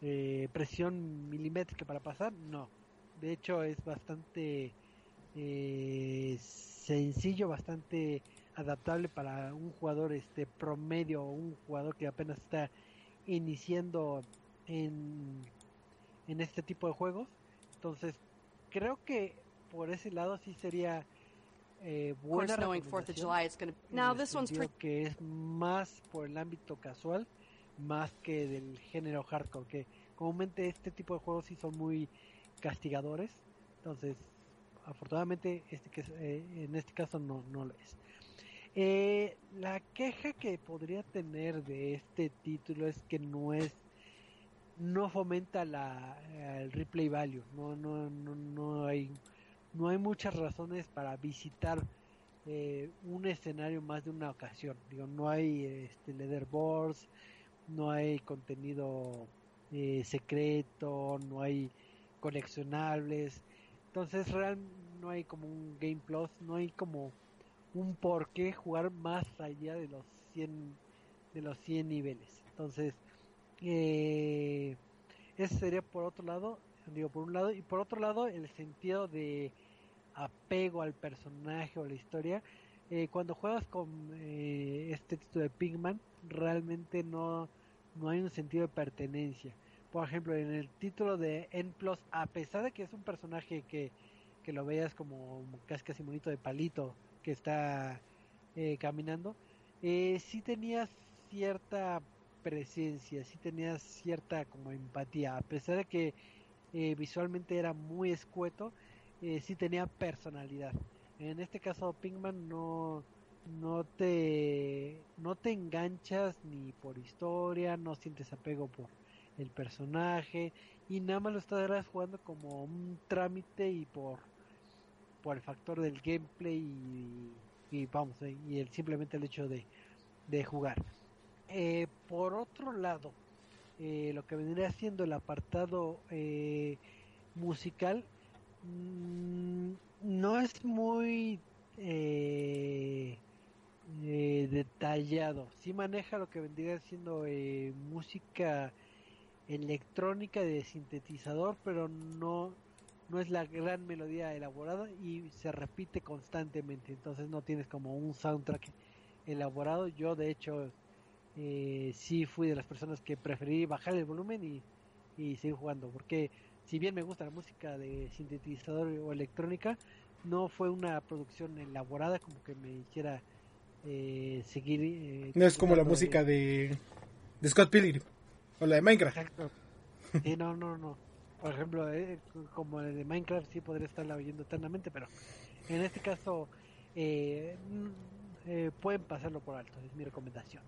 eh, presión milimétrica para pasar, no. De hecho es bastante eh, sencillo, bastante adaptable para un jugador este promedio o un jugador que apenas está iniciando en, en este tipo de juegos. Entonces, creo que por ese lado sí sería eh, buena recomendación. Now this one's que es más por el ámbito casual más que del género hardcore que comúnmente este tipo de juegos sí son muy castigadores. Entonces afortunadamente este que eh, en este caso no, no lo es. Eh, la queja que podría tener de este título es que no es no fomenta la el replay value. No no no no hay no hay muchas razones para visitar eh, un escenario más de una ocasión. Digo no hay este leaderboards no hay contenido secreto no hay coleccionables. Entonces real no hay como un game plus no hay como un por qué jugar más allá de los 100 de los 100 niveles. Entonces eh, ese sería por otro lado digo por un lado y por otro lado el sentido de apego al personaje o la historia. Eh, cuando juegas con eh, este título de Pigman realmente no no hay un sentido de pertenencia por ejemplo en el título de N Plus a pesar de que es un personaje que, que lo veas como casi casi bonito de palito que está eh, caminando, eh, sí tenía cierta presencia, sí tenía cierta como empatía, a pesar de que eh, visualmente era muy escueto, eh, sí tenía personalidad. En este caso Pinkman no no te no te enganchas ni por historia, no sientes apego por el personaje y nada más lo estás jugando como un trámite y por por el factor del gameplay y, y vamos eh, y el simplemente el hecho de, de jugar. Eh, por otro lado eh, lo que vendría siendo el apartado eh, musical mmm, no es muy detallado. Sí maneja lo que vendría siendo música electrónica de sintetizador pero no no es la gran melodía elaborada y se repite constantemente. Entonces no tienes como un soundtrack elaborado. Yo de hecho eh, sí fui de las personas que preferí bajar el volumen y, y seguir jugando porque si bien me gusta la música de sintetizador o electrónica no fue una producción elaborada como que me hiciera eh, seguir eh, No es como la música de, de Scott Pilgrim o la de Minecraft. Exacto. Sí, no, no, no. Por ejemplo, eh, como el de Minecraft sí podría estarla oyendo eternamente, pero en este caso eh, eh, pueden pasarlo por alto, es mi recomendación.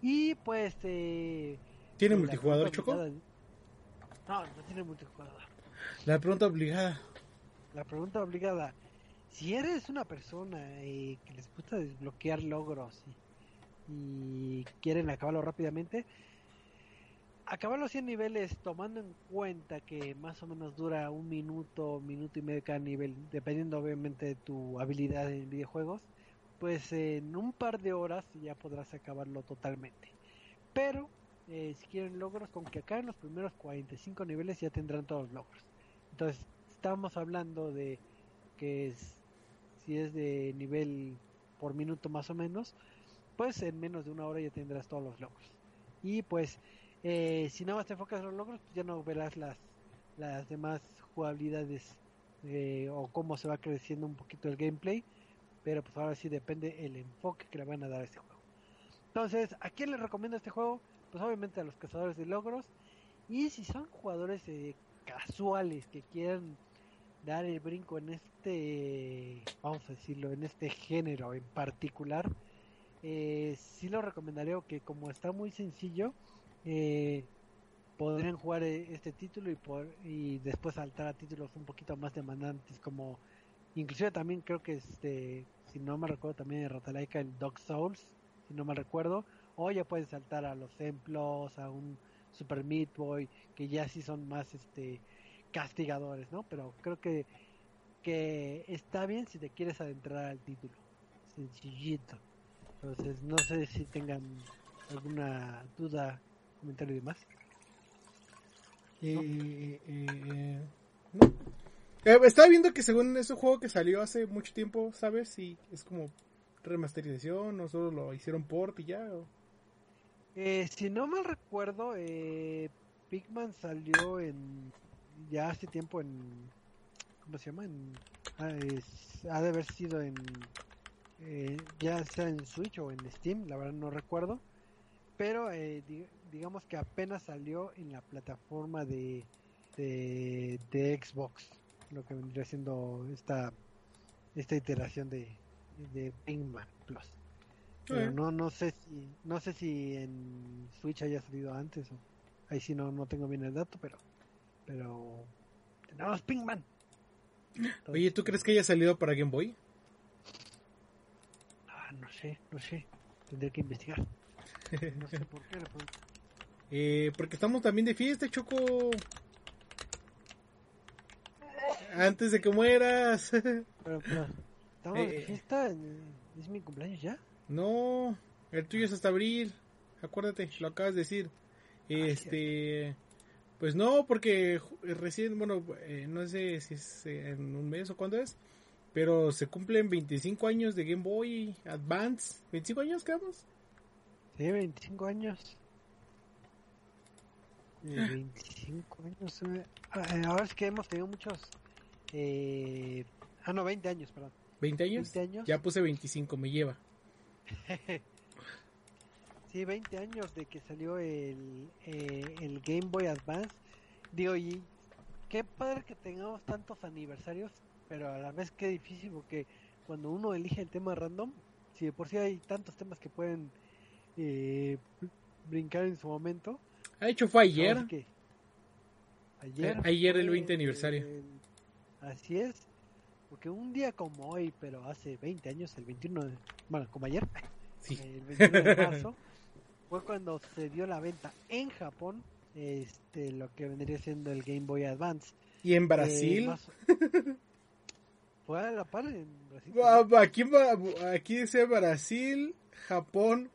Y pues... Eh, ¿Tiene multijugador, Choco? No, no tiene multijugador. La pregunta obligada. La pregunta obligada. Si eres una persona eh, que les gusta desbloquear logros y, y quieren acabarlo rápidamente, acabar los 100 niveles tomando en cuenta que más o menos dura un minuto, minuto y medio cada nivel, dependiendo obviamente de tu habilidad en videojuegos, pues en un par de horas ya podrás acabarlo totalmente. Pero eh, si quieren logros, con que acaben los primeros 45 niveles ya tendrán todos los logros. Entonces, estamos hablando de que es, si es de nivel por minuto más o menos, pues en menos de una hora ya tendrás todos los logros. Y pues eh, si nada más te enfocas en los logros, pues ya no verás las, las demás jugabilidades eh, o cómo se va creciendo un poquito el gameplay. Pero pues ahora sí depende el enfoque que le van a dar a este juego. Entonces, ¿a quién les recomiendo este juego? Pues obviamente a los cazadores de logros. Y si son jugadores eh, casuales que quieran dar el brinco en este, vamos a decirlo, en este género en particular, eh, sí lo recomendaría que como está muy sencillo, eh, podrían jugar eh, este título y, por, y después saltar a títulos un poquito más demandantes como inclusive también creo que este si no me recuerdo también de Rotalaika el Dog Souls si no me recuerdo o ya puedes saltar a los templos a un Super Meat Boy que ya sí son más este castigadores no pero creo que que está bien si te quieres adentrar al título sencillito. Entonces no sé si tengan alguna duda comentario y demás Eh, eh, no. Eh, estaba viendo que según es un juego que salió hace mucho tiempo, ¿sabes? Si es como remasterización o solo lo hicieron port y ya. o- si no mal recuerdo, eh, Pigman salió en ya hace tiempo en ¿cómo se llama? En, ah, es- ha de haber sido en eh, ya sea en Switch o en Steam, la verdad no recuerdo, pero eh, digamos que apenas salió en la plataforma de, de de Xbox, lo que vendría siendo esta esta iteración de de Plus. Pero Eh. no, no sé si, no sé si en Switch haya salido antes o ahí sí no, no tengo bien el dato, pero, pero tenemos Pinkman. [laughs] Oye, ¿tú crees que haya salido para Game Boy? Ah, no sé, no sé, tendré que investigar. [laughs] No sé por qué. Eh, porque estamos también de fiesta, Choco. Antes de que mueras. [laughs] Pero, pero, estamos Eh, de eh. fiesta, es mi cumpleaños ya. no, el tuyo es hasta abril. Acuérdate, lo acabas de decir. Este, pues no, porque recién, bueno, eh, no sé si es eh, en un mes o cuándo es, pero se cumplen 25 años de Game Boy Advance. ¿25 años quedamos? Sí, 25 años. Eh, 25 años. eh. Ah, eh, ahora es que hemos tenido muchos. Eh... Ah, no, 20 años, perdón. ¿20 años? 20 años. Ya puse 25, me lleva. [laughs] sí, 20 años de que salió el, eh, el Game Boy Advance. Digo, y qué padre que tengamos tantos aniversarios, pero a la vez qué difícil porque cuando uno elige el tema random, si de por sí hay tantos temas que pueden eh, brincar en su momento. Ha hecho fue ayer. Ahora sí que Ayer. Eh, ayer el fue 20 aniversario. el- así es. Porque un día como hoy, pero hace 20 años, el 21 de... Bueno, como ayer, [laughs] Sí. el 21 de [laughs] marzo, fue cuando se dio la venta en Japón este lo que vendría siendo el Game Boy Advance. Y en Eh, Brasil. más- [laughs] Fue a la par en Brasil. Aquí, aquí dice Brasil, Japón,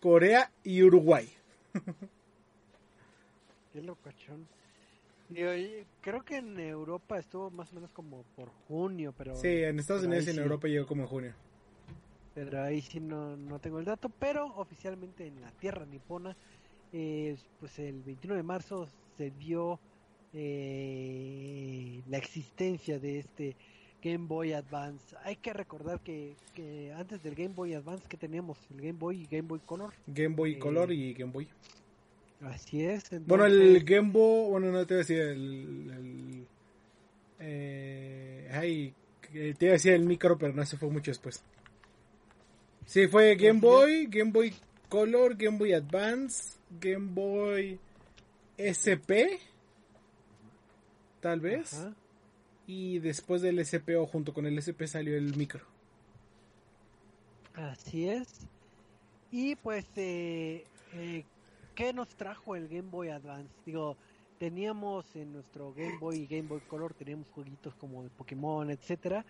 Corea y Uruguay. Qué locochón. Digo, creo que en Europa estuvo más o menos como por junio, pero... Sí, en Estados Unidos y en sí. Europa llegó como en junio. pero ahí sí no, no tengo el dato, pero oficialmente en la tierra nipona, eh, pues el 21 de marzo se vio eh, la existencia de este Game Boy Advance. Hay que recordar que, que antes del Game Boy Advance que teníamos el Game Boy y Game Boy Color. Game Boy Eh, Color y Game Boy. Así es. Bueno, el entonces- Game Boy, bueno, no te iba a decir el... el- eh, ay, que te iba a decir el micro, pero no, se fue mucho después. Sí, fue Game. Boy, Game Boy Color, Game Boy Advance, Game Boy SP, tal vez. Ajá. Y después del SP o junto con el SP salió el micro. Así es. Y pues, eh, eh, ¿qué nos trajo el Game Boy Advance? Digo, teníamos en nuestro Game Boy y Game Boy Color, teníamos jueguitos como de Pokémon, etcétera,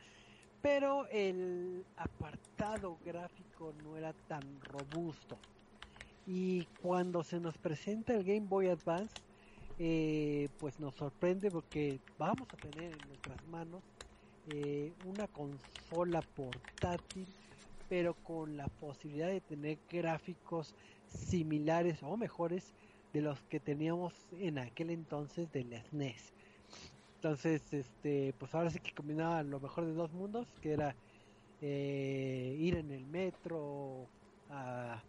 pero el apartado gráfico no era tan robusto. Y cuando se nos presenta el Game Boy Advance, eh, pues nos sorprende porque vamos a tener en nuestras manos eh, una consola portátil pero con la posibilidad de tener gráficos similares o mejores de los que teníamos en aquel entonces del SNES. Entonces, este, pues ahora sí que combinaba lo mejor de dos mundos, que era eh, ir en el metro a,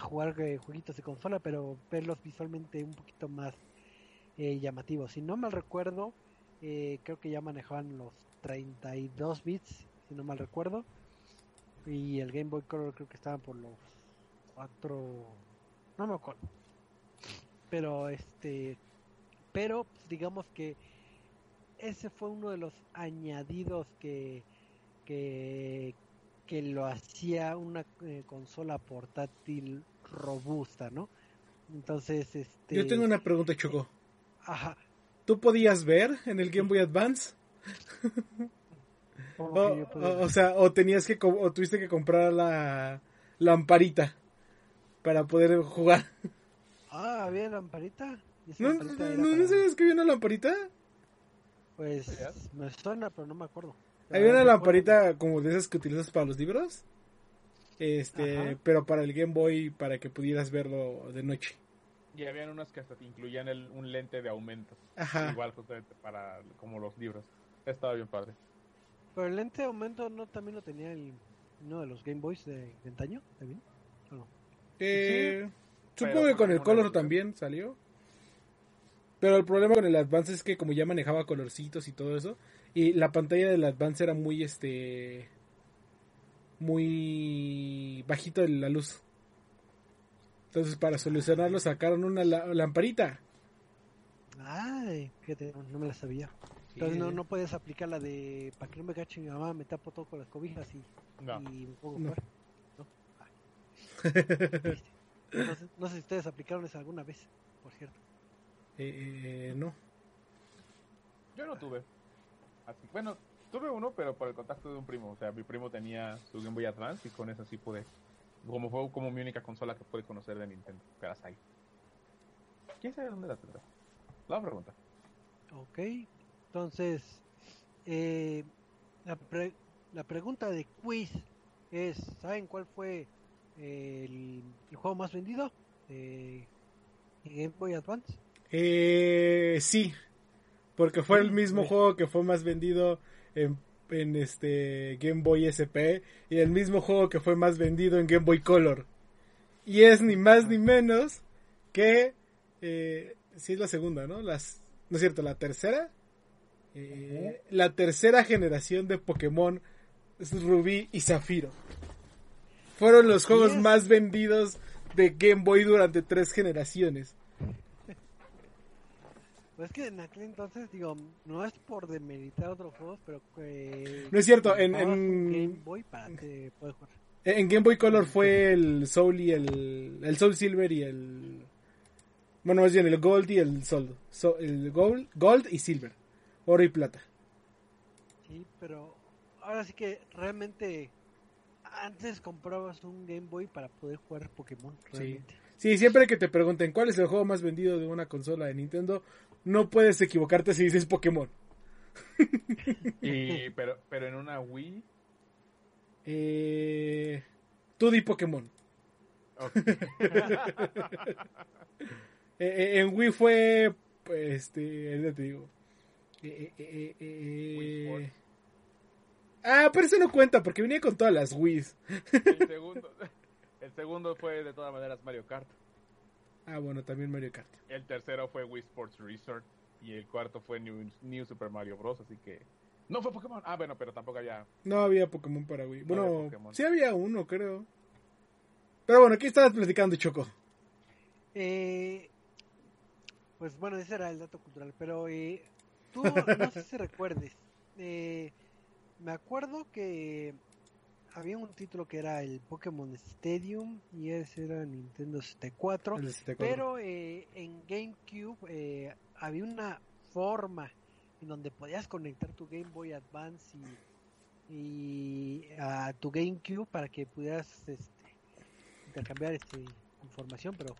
jugar eh, jueguitos de consola, pero verlos visualmente un poquito más eh, llamativos. Si no mal recuerdo, creo que ya manejaban los 32 bits, si no mal recuerdo y el Game Boy Color creo que estaban por los cuatro no me acuerdo pero este pero pues, digamos que ese fue uno de los añadidos que que que lo hacía una eh, consola portátil robusta no entonces este Yo tengo una pregunta, Choco. ajá ¿Tú podías ver en el Game Boy Advance? [laughs] ¿cómo O, yo o- o sea, o tenías que o tuviste que comprar la lamparita para poder jugar. ah había lamparita ¿Y esa ¿No, lamparita no, sabes que había una lamparita? Pues me suena, pero no me acuerdo. Había una lamparita como de esas que utilizas para los libros. Este, Ajá. pero para el Game Boy para que pudieras verlo de noche. Y habían unos que hasta te incluían el- un lente de aumento. Ajá. Igual justamente para como los libros. Estaba bien padre. Pero el lente de aumento no también lo tenía el, uno de los Game Boys de, de antaño, también. ¿O no? Eh, supongo que con el color también salió. Pero el problema con el Advance es que como ya manejaba colorcitos y todo eso, y la pantalla del Advance era muy este muy bajito la luz. Entonces para solucionarlo sacaron una lamparita. Ay, fíjate, no me la sabía. Entonces no, no puedes aplicar la de para que no me cache mi mamá, me tapo todo con las cobijas y, no. y me pongo no. [laughs] ¿No? sé, si ustedes aplicaron eso alguna vez, por cierto. Eh, no. Yo no tuve. Así, bueno, tuve uno, pero por el contacto de un primo. O sea, mi primo tenía su Game Boy Advance y con eso sí pude. Como fue como mi única consola que pude conocer de Nintendo, ahí. ¿Quién sabe dónde la tendrá? La pregunta. Ok, entonces, eh, la, la pregunta de quiz es, ¿saben cuál fue el, juego más vendido de Game Boy Advance? Eh, sí, porque fue el mismo juego que fue más vendido en, en, este Game Boy SP y el mismo juego que fue más vendido en Game Boy Color. Y es ni más ni menos que, eh, sí es la segunda, ¿no? Las, no es cierto, la tercera. Eh, la tercera generación de Pokémon es Rubí y Zafiro. Fueron los juegos más vendidos de Game Boy durante tres generaciones. Pues que en aquel entonces, digo, no es por demeritar otros juegos, pero que... No es cierto, en, Game Boy para que jugar. En Game Boy Color fue el Soul y el... El Soul Silver y el... Bueno, más bien el Gold y el Soul. el Gold, Gold y Silver. Oro y plata. Sí, pero ahora sí que realmente antes comprabas un Game Boy para poder jugar Pokémon. Sí. sí, siempre que te pregunten cuál es el juego más vendido de una consola de Nintendo, no puedes equivocarte si dices Pokémon. [laughs] y, [laughs] pero, pero en una Wii. Eh, tú di Pokémon. [laughs] Eh, eh, en Wii fue, pues, este, ya te digo. Eh, eh, eh, Ah, pero eso no cuenta porque venía con todas las Wii's. El [laughs] segundo, el segundo fue de todas maneras Mario Kart. Ah, bueno, también Mario Kart. El tercero fue Wii Sports Resort. Y el cuarto fue New, Super Mario Bros. Así que. No fue Pokémon. Ah, bueno, pero tampoco había. No había Pokémon para Wii. Bueno, sí había uno, creo. Pero bueno, aquí estabas platicando, Choco. Eh, pues bueno, ese era el dato cultural. Pero eh, tú, no sé si recuerdes. Eh, me acuerdo que había un título que era el Pokémon Stadium y ese era Nintendo 64, pero eh, en GameCube eh, había una forma en donde podías conectar tu Game Boy Advance y, a tu GameCube para que pudieras este, intercambiar este, información, pero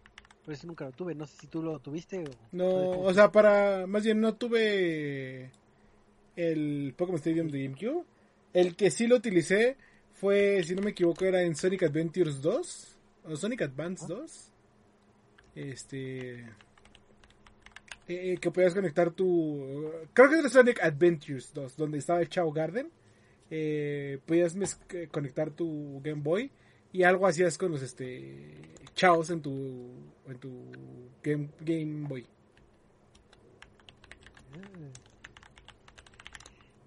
por eso nunca lo tuve. No sé si tú lo tuviste o... No, o sea, para... Más bien no tuve el Pokémon Stadium de GameCube. El que sí lo utilicé fue, si no me equivoco, era en Sonic Adventures 2 o Sonic Advance 2. Este. Eh, eh, que podías conectar tu. Creo que era Sonic Adventures 2, donde estaba el Chao Garden. Eh, podías conectar tu Game Boy y algo hacías con los este chaos en tu en tu Game, Game Boy.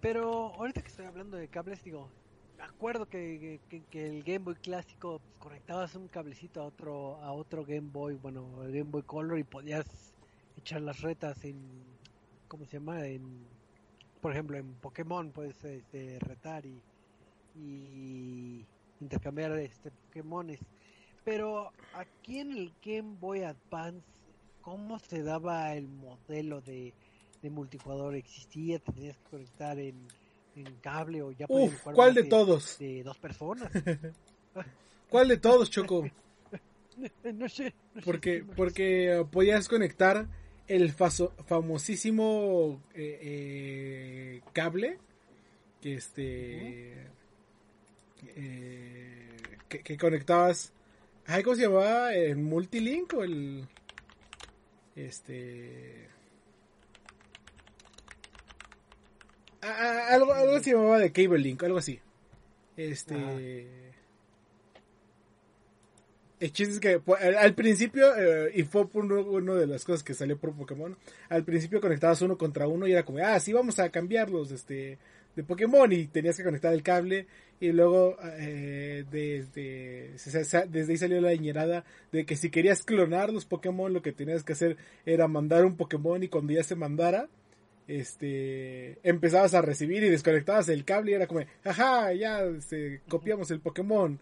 Pero ahorita que estoy hablando de cables, digo, me acuerdo que, el Game Boy clásico pues, conectabas un cablecito a otro a otro Game Boy, bueno, el Game Boy Color y podías echar las retas en ¿cómo se llama? En por ejemplo, en Pokémon puedes este, retar y, y intercambiar este Pokémones. Pero aquí en el Game Boy Advance, ¿cómo se daba el modelo de de multijugador existía, tenías que conectar en, cable o ya Uf, ¿cuál de, todos? De dos personas. [laughs] ¿Cuál de todos, Choco? [laughs] no sé. porque, porque podías conectar el famosísimo eh, eh, cable que este eh, que, conectabas ¿cómo se llamaba? el multilink o el este algo, algo se llamaba de Cable Link, algo así. Este. El chiste es que pues, al, al principio, eh, y fue uno, uno de las cosas que salió por Pokémon, al principio conectabas uno contra uno y era como, ah, sí, vamos a cambiarlos este, de Pokémon y tenías que conectar el cable y luego eh, desde, desde ahí salió la ñerada de que si querías clonar los Pokémon lo que tenías que hacer era mandar un Pokémon y cuando ya se mandara, este empezabas a recibir y desconectabas el cable y era como, ajá, ya este, copiamos el Pokémon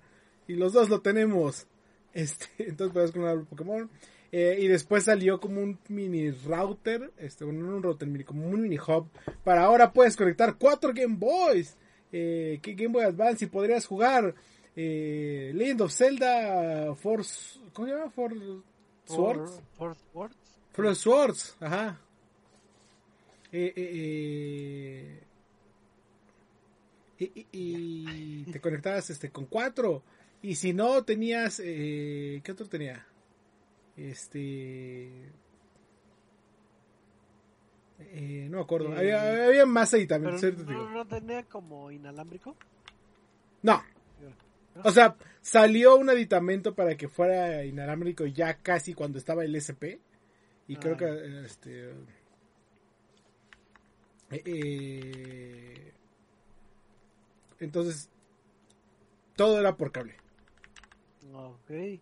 y los dos lo tenemos. [laughs] Este, entonces podías clonar el Pokémon. Eh, y después salió como un mini router, este, bueno, no un router, mini, como un mini hub. Para ahora puedes conectar cuatro Game Boys. Eh, que Game Boy Advance y podrías jugar eh, Legend of Zelda Force. ¿Cómo se llama? For Swords. For, for Swords. For Swords, ajá. Eh, eh, eh, y te conectabas este con cuatro. Y si no, tenías. Eh, ¿Qué otro tenía? Este. Eh, no me acuerdo. Eh, había, había más ahí también. Pero ¿cierto? Te no, no tenía como inalámbrico. No. O sea, salió un aditamento para que fuera inalámbrico ya casi cuando estaba el SP. Y creo Ah. que este. eh, entonces, todo era por cable. Ok.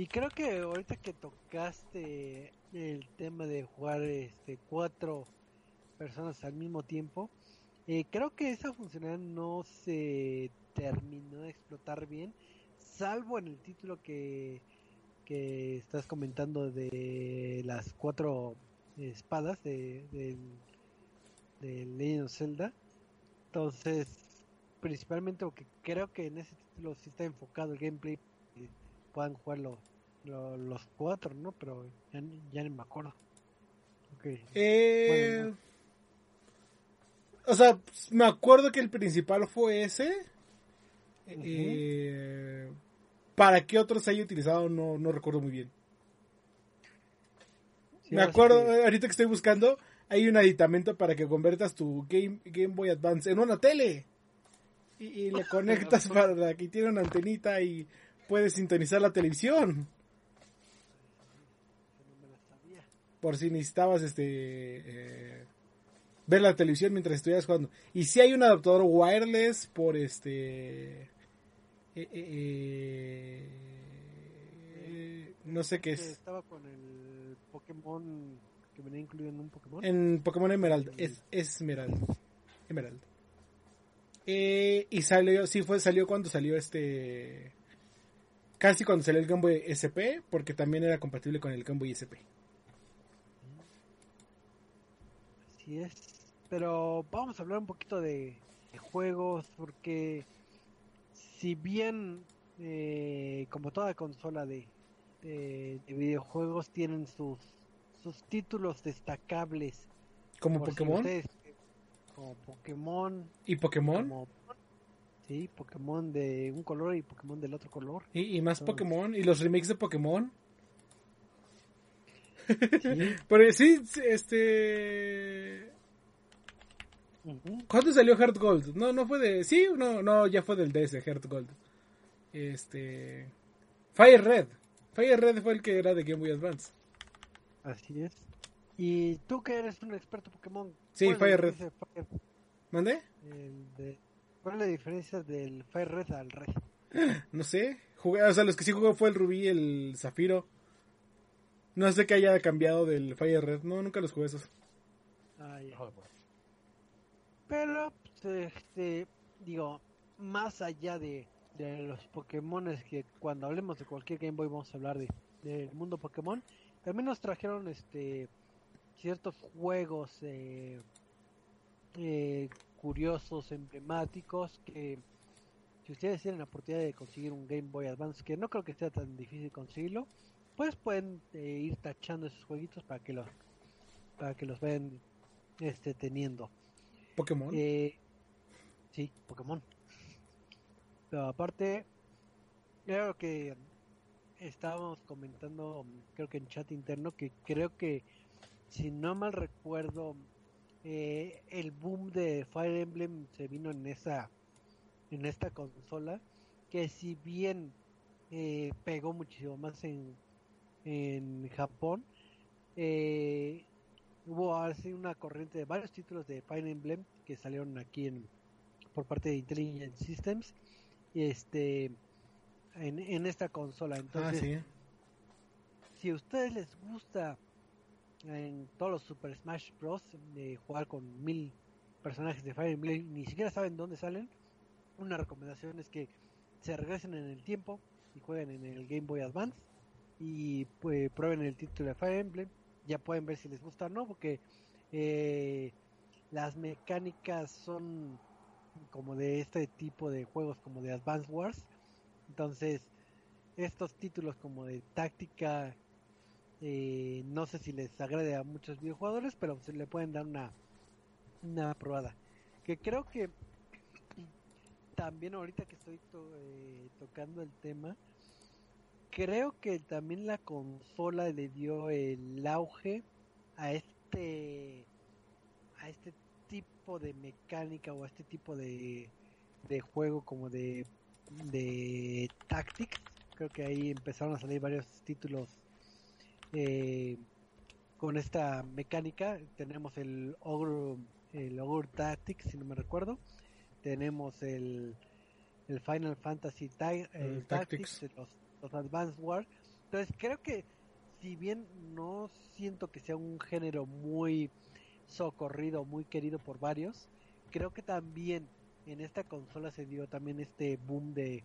Y creo que ahorita que tocaste el tema de jugar este cuatro personas al mismo tiempo, eh, creo que esa funcionalidad no se terminó de explotar bien, salvo en el título que, que estás comentando de las cuatro espadas de, de Legend of Zelda. Entonces, principalmente porque creo que en ese título sí está enfocado el gameplay puedan jugar lo- lo- los cuatro, ¿no? Pero ya, ni- ya ni me acuerdo. Ok. Eh, Bueno, O sea, me acuerdo que el principal fue ese. Eh, para qué otros haya utilizado no, no recuerdo muy bien. Sí, me acuerdo, que- eh, ahorita que estoy buscando, hay un aditamento para que conviertas tu Game, Game Boy Advance en una tele. Y, y le [laughs] conectas para que tiene una antenita y puedes sintonizar la televisión. no me la sabía. Por si necesitabas este eh, ver la televisión mientras estuvieras jugando. Y si hay un adaptador wireless por este. eh, eh, no sé qué es. Estaba con el Pokémon que venía incluido en un Pokémon. En Pokémon Emerald. Es, Esmeralda. Emerald. Eh, y salió, sí fue, salió cuando salió este. Casi cuando salió el Game Boy SP, porque también era compatible con el Game Boy SP. Así es. Pero vamos a hablar un poquito de, de juegos, porque si bien, eh, como toda consola de, de- de videojuegos, tienen sus, sus títulos destacables. Como si Pokémon. ustedes, como Pokémon. ¿Y Pokémon? Como, sí, Pokémon de un color y Pokémon del otro color. Y, y más. Pokémon. ¿Y los remakes de Pokémon? Sí. [laughs] Pero sí, este... ¿Cuándo salió Heart Gold? No, no fue de... Sí, no, no, ya fue del DS, Heart Gold. Este... Fire Red. Fire Red fue el que era de Game Boy Advance. Así es. Y tú que eres un experto Pokémon. Sí, ¿cuál es la Fire Red. Fire- ¿Mandé? de- ¿Cuál es la diferencia del Fire Red al Red? [gasps] No sé. Jugué, o sea, los que sí jugué fue el Rubí y el Zafiro. No sé que haya cambiado del Fire Red. No, nunca los jugué esos. Ah, ya. Pero, pues, este, digo, más allá de, de los Pokémon, que cuando hablemos de cualquier Game Boy vamos a hablar de del mundo Pokémon, también nos trajeron este ciertos juegos eh, eh, curiosos, emblemáticos, que si ustedes tienen la oportunidad de conseguir un Game Boy Advance, que no creo que sea tan difícil conseguirlo, pues pueden eh, ir tachando esos jueguitos para que los para que los vayan este teniendo. Pokémon. Eh, sí, Pokémon. Pero aparte, creo que estábamos comentando, creo que en chat interno, que creo que, si no mal recuerdo, eh, el boom de Fire Emblem se vino en esa, en esta consola, que si bien eh, pegó muchísimo más en, en Japón. Eh, hubo así una corriente de varios títulos de Fire Emblem que salieron aquí en, por parte de Intelligent Systems este en, en esta consola. Ah, Entonces, sí. si a ustedes les gusta en todos los Super Smash Bros. de jugar con mil personajes de Fire Emblem, ni siquiera saben dónde salen, una recomendación es que se regresen en el tiempo y jueguen en el Game Boy Advance y pues, prueben el título de Fire Emblem. Ya pueden ver si les gusta o no, porque eh, las mecánicas son como de este tipo de juegos, como de Advance Wars. Entonces, estos títulos como de táctica, eh, no sé si les agrade a muchos videojugadores, pero se le pueden dar una, una probada. Que creo que también ahorita que estoy to- eh, tocando el tema, creo que también la consola le dio el auge a este a este tipo de mecánica o a este tipo de, de juego como de de tactics. Creo que ahí empezaron a salir varios títulos eh, con esta mecánica. Tenemos el Ogre el Ogre Tactics si no me recuerdo. Tenemos el el Final Fantasy Ta- eh, El Tactics, Tactics. los, los Advanced War entonces creo que si bien no siento que sea un género muy socorrido, muy querido por varios, creo que también en esta consola se dio también este boom de,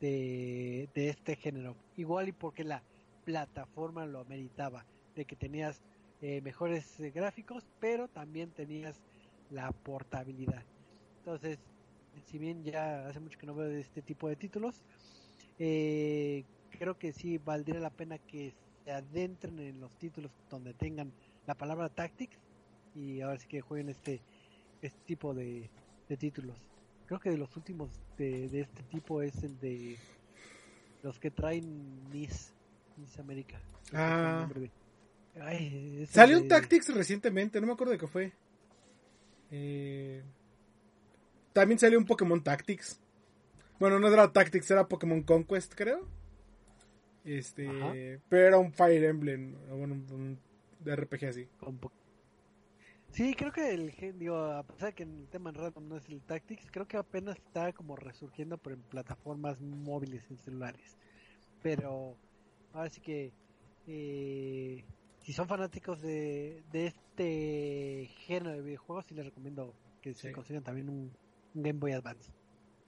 de, este género. Igual y porque la plataforma lo ameritaba, de que tenías eh, mejores eh, gráficos, pero también tenías la portabilidad. Entonces, si bien ya hace mucho que no veo de este tipo de títulos, eh, creo que sí valdría la pena que se adentren en los títulos donde tengan la palabra Tactics y ahora sí que jueguen este, este tipo de, de títulos. Creo que de los últimos de, de este tipo es el de los que traen Miss, Miss América. Ah. Ay, Salió un Tactics recientemente, no me acuerdo de qué fue. Eh, También salió un Pokémon Tactics. Bueno, no era Tactics, era Pokémon Conquest, creo. Este, Ajá. pero era un Fire Emblem, bueno, un, RPG así. Sí, creo que el gen- digo, a pesar de que en el tema random no es el Tactics, creo que apenas está como resurgiendo pero en plataformas móviles en celulares. Pero ahora sí que eh, si son fanáticos de, de este género de videojuegos, sí les recomiendo que se consigan también un, un Game Boy Advance.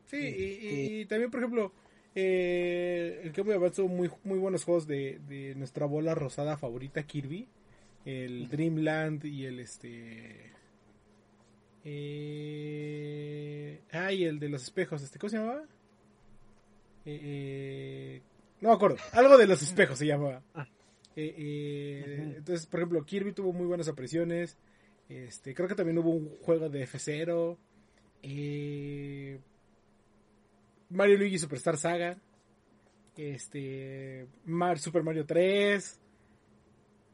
Sí, y, Este- y también, por ejemplo, eh, el Game Boy Advance tuvo muy, muy buenos juegos de, de nuestra bola rosada favorita, Kirby. El Dreamland y el este. Eh, ah, y el de los espejos, este, ¿cómo se llamaba? Eh, eh, no me acuerdo, algo de los espejos se llamaba. Ah. Eh, eh. Entonces, por ejemplo, Kirby tuvo muy buenas apariciones. Este, creo que también hubo un juego de F0. Eh, Mario Luigi Superstar Saga. Este. Mar, Super Mario 3.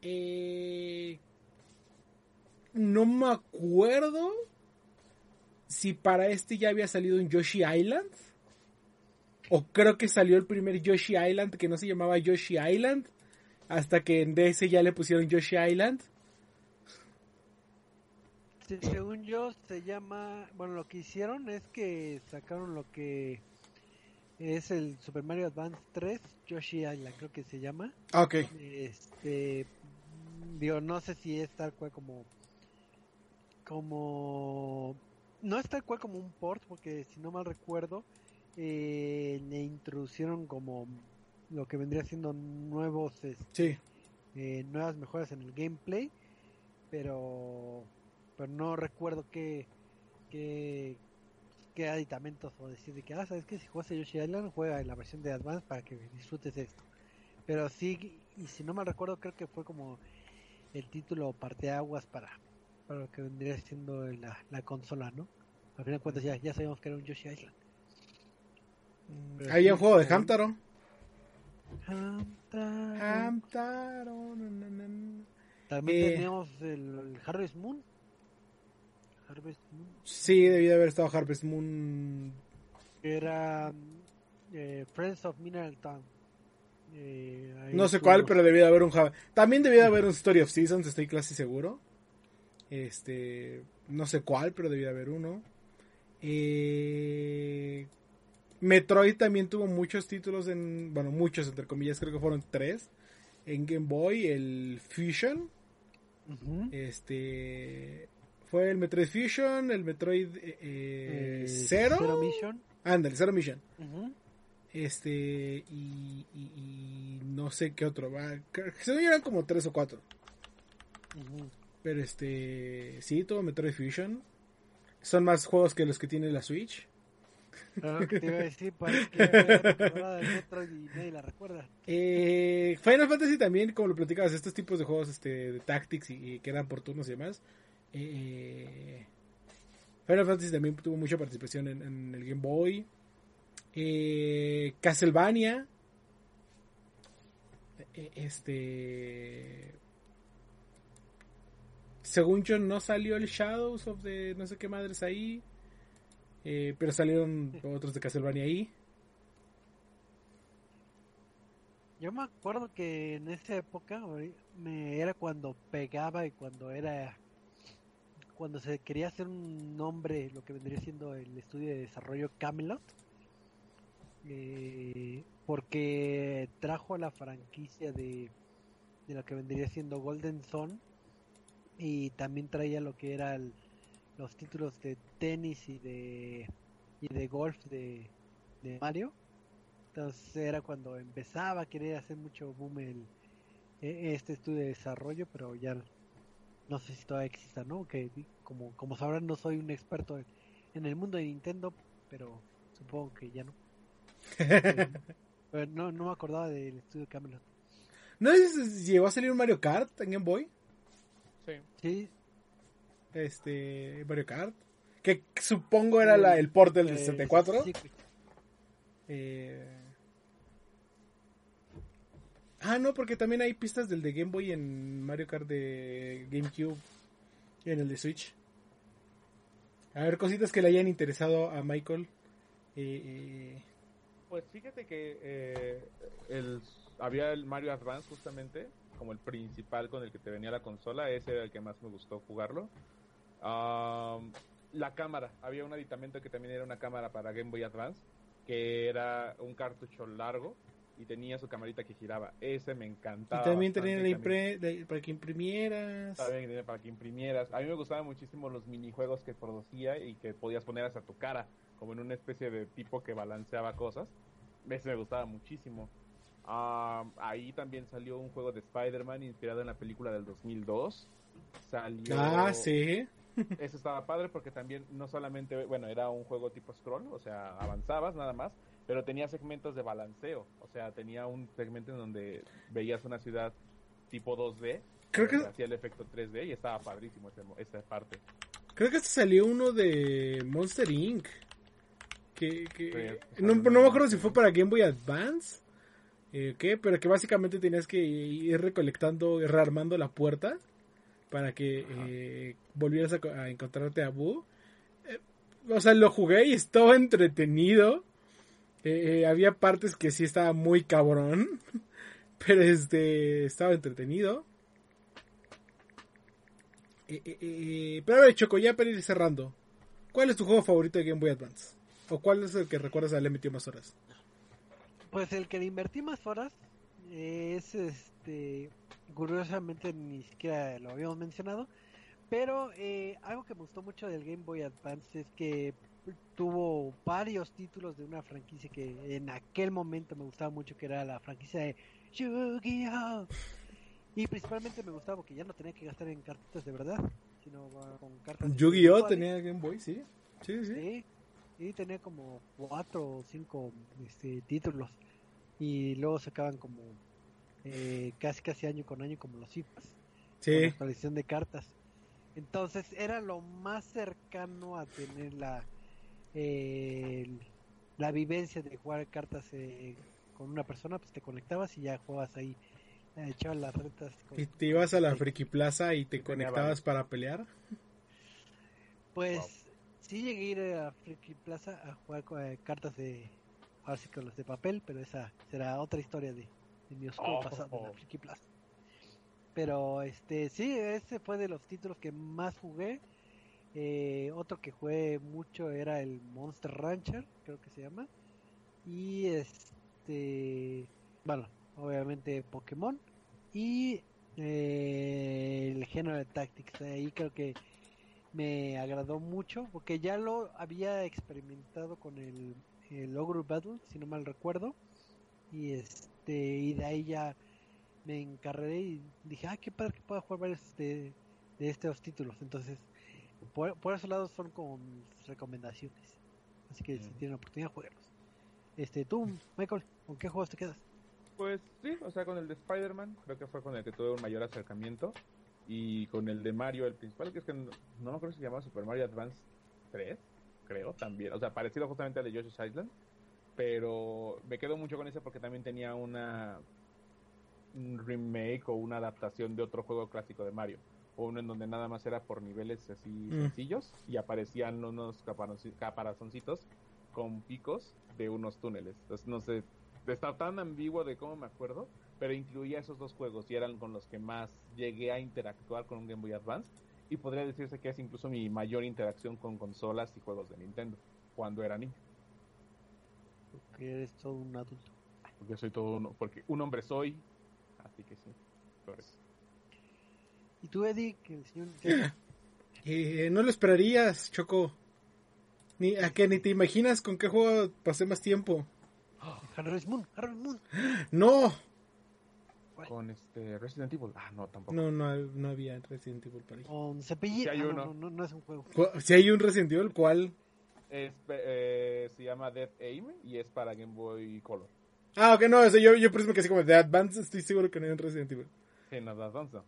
Eh, no me acuerdo si para este ya había salido un Yoshi Island. O creo que salió el primer Yoshi Island que no se llamaba Yoshi Island. Hasta que en DS ya le pusieron Yoshi Island. Sí, según yo se llama, bueno, lo que hicieron es que sacaron lo que es el Super Mario Advance 3, Yoshi Island, creo que se llama. Ah, ok. Este, digo, no sé si es tal cual como, como, no es tal cual como un port, porque si no mal recuerdo, eh, le introducieron como lo que vendría siendo nuevos, este, Sí. eh, nuevas mejoras en el gameplay, pero, pero no recuerdo qué, qué, qué aditamentos o decir de que, ah, sabes que si juegas a Yoshi Island, juega en la versión de Advance para que disfrutes esto. Pero sí, y si no mal recuerdo, creo que fue como el título parteaguas para, para lo que vendría siendo la, la consola, ¿no? Al final de cuentas ya, ya sabíamos que era un Yoshi Island. Pero Hay sí, un juego de como- Hamtaro. Hamtaro. Hamtaro. na, na, na, na. También Eh. teníamos el, el Harvest Moon. Harvest Moon. Sí, debía de haber estado Harvest Moon. Era eh, Friends of Mineral Town. Eh, no sé cuál, pero debía de haber un. También debía de haber un Story of Seasons, estoy casi seguro. Este, no sé cuál, pero debía de haber uno. Eh, Metroid también tuvo muchos títulos en, bueno, muchos entre comillas, creo que fueron tres en Game Boy, el Fusion. Este fue el Metroid Fusion, el Metroid eh, eh, Zero. Zero Mission. Ándale, Zero Mission. Este, y, no sé qué otro. Va. Se eran como tres o cuatro. Pero este, sí, todo Metroid Fusion. Son más juegos que los que tiene la Switch. Claro, te iba a decir, parece que [laughs] de Metroid y nadie la recuerda. Eh, Final Fantasy también, como lo platicabas, estos tipos de juegos este, de tactics y, que eran por turnos y demás. Eh, Final Fantasy también tuvo mucha participación en, el Game Boy. Eh, Castlevania. Eh, este. Según yo, no salió el Shadows of the no sé qué madres ahí. Eh, pero salieron otros de Castlevania ahí. Yo me acuerdo que en esa época me era cuando pegaba y cuando era cuando se quería hacer un nombre, lo que vendría siendo el estudio de desarrollo Camelot, eh, porque trajo la franquicia de, de lo que vendría siendo Golden Sun y también traía lo que era los títulos de tenis y de y de golf de, de Mario. Entonces era cuando empezaba a querer hacer mucho boom el, e, este estudio de desarrollo, pero ya no sé si todavía exista, ¿no? Que como, como sabrán no soy un experto en, el mundo de Nintendo, pero supongo que ya no. [laughs] pero no, no me acordaba del estudio Camelot. ¿No es, llegó a salir un Mario Kart en Game Boy? Sí. Sí. Este, Mario Kart. Que supongo era la, el port del 64. Eh, sí, eh, Ah, no, porque también hay pistas del de Game Boy en Mario Kart de GameCube y en el de Switch. A ver, cositas que le hayan interesado a Michael. Eh, eh. Pues fíjate que eh, el, había el Mario Advance justamente como el principal con el que te venía la consola. Ese era el que más me gustó jugarlo. la cámara, había un aditamento que también era una cámara para Game Boy Advance, que era un cartucho largo y tenía su camarita que giraba. Ese me encantaba. Y también tenía la para que imprimieras. También para que imprimieras. A mí me gustaban muchísimo los minijuegos que producía y que podías poner hasta tu cara, como en una especie de tipo que balanceaba cosas. Ese me gustaba muchísimo. Ah, ahí también salió un juego de Spider-Man inspirado en la película del 2002. Salió... Ah, sí. Eso estaba padre porque también no solamente, bueno, era un juego tipo scroll, o sea, avanzabas nada más, pero tenía segmentos de balanceo, o sea, tenía un segmento en donde veías una ciudad tipo 2D, creo que hacía el efecto 3D y estaba padrísimo esa parte. Creo que salió uno de Monster Inc. Que, no, me acuerdo si fue para Game Boy Advance, eh, ¿qué? pero que básicamente tenías que ir recolectando, rearmando la puerta para que eh, volvieras a, encontrarte a Boo. Eh, o sea, lo jugué y estaba entretenido. Eh, había partes que sí estaba muy cabrón. [laughs] Pero este estaba entretenido. pero a Choco, ya para ir cerrando. ¿Cuál es tu juego favorito de Game Boy Advance? ¿O cuál es el que recuerdas haberle metido más horas? Pues el que le invertí más horas es este curiosamente ni siquiera lo habíamos mencionado, pero eh, algo que me gustó mucho del Game Boy Advance es que tuvo varios títulos de una franquicia que en aquel momento me gustaba mucho, que era la franquicia de Yu-Gi-Oh! Y principalmente me gustaba porque ya no tenía que gastar en cartas de verdad, sino con cartas. Yu-Gi-Oh! tenía Game Boy, sí. Sí, sí. Y tenía como cuatro o cinco este, títulos. Y luego sacaban como eh, casi casi año con año como los IFAs. Sí. la actualización de cartas. Entonces era lo más cercano a tener la la vivencia de jugar cartas eh, con una persona, pues te conectabas y ya jugabas ahí, eh, echabas las retas. ¿Y te ibas a la Friki Plaza y te conectabas para pelear? Pues sí llegué a ir a Friki Plaza a jugar con, cartas de, ahora con los de papel, pero esa será otra historia de, mi oscuro Oh. pasado en la Friki Plus. Pero este sí, ese fue de los títulos que más jugué. Eh, otro que jugué mucho era el Monster Rancher, creo que se llama. Y este, bueno, obviamente Pokémon. Y eh, el género de Tactics. Ahí creo que me agradó mucho porque ya lo había experimentado con el, el Ogre Battle, si no mal recuerdo. Y este y de ahí ya me encarré y dije, ah, qué padre que pueda jugar varios de, de estos títulos. Entonces, por, por esos lados son como mis recomendaciones. Así que si tienen la oportunidad, jueguenlos. Este, tú, Michael, ¿con qué juegos te quedas? Pues sí, o sea, con el de Spider-Man, creo que fue con el que tuve un mayor acercamiento. Y con el de Mario, el principal, que es que no, no me acuerdo si se llama Super Mario Advance 3, creo también. O sea, parecido justamente al de Yoshi's Island. Pero me quedo mucho con ese porque también tenía una un remake o una adaptación de otro juego clásico de Mario. O uno en donde nada más era por niveles así Mm. sencillos y aparecían unos caparazon- caparazoncitos con picos de unos túneles. Entonces, no sé, está tan ambiguo de cómo me acuerdo, pero incluía esos dos juegos y eran con los que más llegué a interactuar con un Game Boy Advance. Y podría decirse que es incluso mi mayor interacción con consolas y juegos de Nintendo cuando era niño. Que eres todo un adulto. Porque soy todo uno, porque un hombre soy, así que sí. por eso. ¿Y tú, Eddie? Que el señor... que- [laughs] Eh, no lo esperarías, Choco. Ni a que ni te imaginas con qué juego pasé más tiempo. [gasps] Harvest Moon, Harvest Moon. [gasps] No, Con este Resident Evil, ah, no, tampoco. no, no, no había Resident Evil para ahí. Con Cepillín. Sí hay Ah, no, uno. no, no, no es un juego. Si hay un Resident Evil, ¿cuál? Es, eh, se llama Dead Aim y es para Game Boy Color. Ah, ok, no, o sea, yo, yo por eso me quedé así como de Advance, estoy seguro que no hay un Resident Evil. Sí, no, no, no.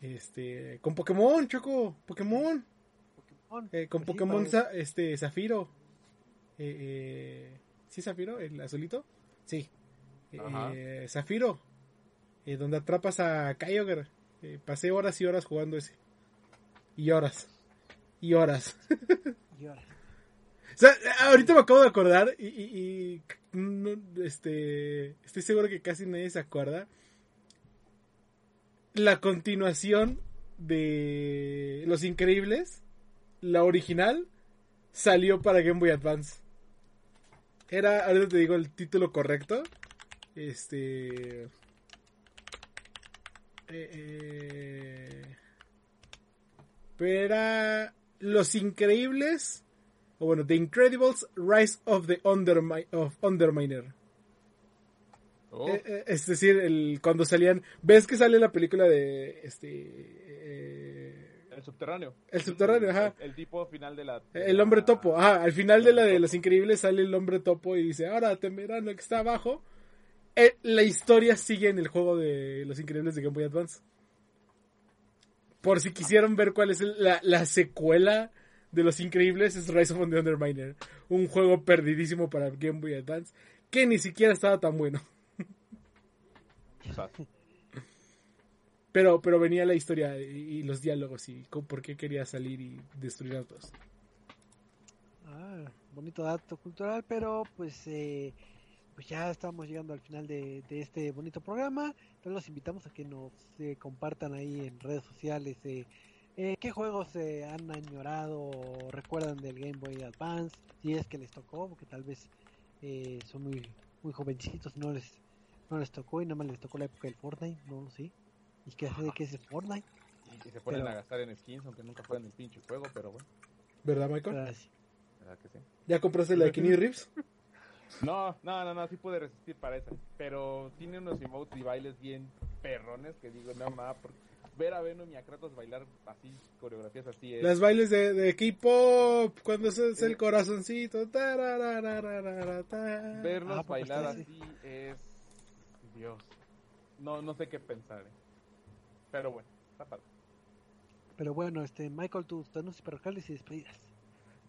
Este, con Pokémon, Choco, Pokémon. Pokémon. Eh, con Pues Pokémon Za- este, Zafiro. Eh, eh, ¿Sí, Zafiro? ¿El azulito? Sí. Eh, Zafiro. donde atrapas a Kyogre. Eh, pasé horas y horas jugando ese. Y horas. Y horas. [laughs] Y ahora. O sea, ahorita me acabo de acordar y, y- y no, este, estoy seguro que casi nadie se acuerda. La continuación de Los Increíbles, la original, salió para Game Boy Advance. Era, ahorita te digo el título correcto. Este... eh, eh, pero era Los Increíbles o bueno, The Incredibles Rise of the of Underminer. Oh, Eh, eh, es decir, el, cuando salían, ves que sale la película de este eh, el subterráneo. el subterráneo, ajá. El, el tipo final de la. de El hombre topo, ajá, al final de la de. Los Increíbles sale el hombre topo y dice, ahora temerán lo que está abajo. Eh, la historia sigue en el juego de Los Increíbles de Game Boy Advance. Por si quisieran ver cuál es el- la, la secuela de Los Increíbles, es Rise of the Underminer. Un juego perdidísimo para Game Boy Advance, que ni siquiera estaba tan bueno. O sea, Pero, pero venía la historia y, y los diálogos y con por qué quería salir y destruir autos. Ah, bonito dato cultural, pero pues eh, pues ya estamos llegando al final de, de este bonito programa. Entonces los invitamos a que nos eh, compartan ahí en redes sociales eh, eh, qué juegos eh, han añorado o recuerdan del Game Boy Advance, si es que les tocó, porque tal vez eh, son muy muy jovencitos, no les no les tocó y nada más les tocó la época del Fortnite, no lo sé. ¿Y qué hace de qué es el Fortnite? y se ponen Pero- a gastar en skins, aunque nunca juegan el pinche juego, pero bueno, ¿Verdad, Michael? Ah, sí. ¿verdad que sí? ¿Ya compraste la de Kenny Reeves? [laughs] No, no, no, no, sí pude resistir para esa. Pero tiene unos emotes y bailes bien perrones que digo, no más, ver a Venom y a Kratos bailar así, coreografías así es. Las bailes de, de K-pop, cuando se hace el Eh. corazoncito. Verlos Ah, bailar sí. así es. Dios. No, no sé qué pensar. eh. Pero bueno, está padre. Pero bueno, este Michael, tus anuncios parroquiales y despedidas.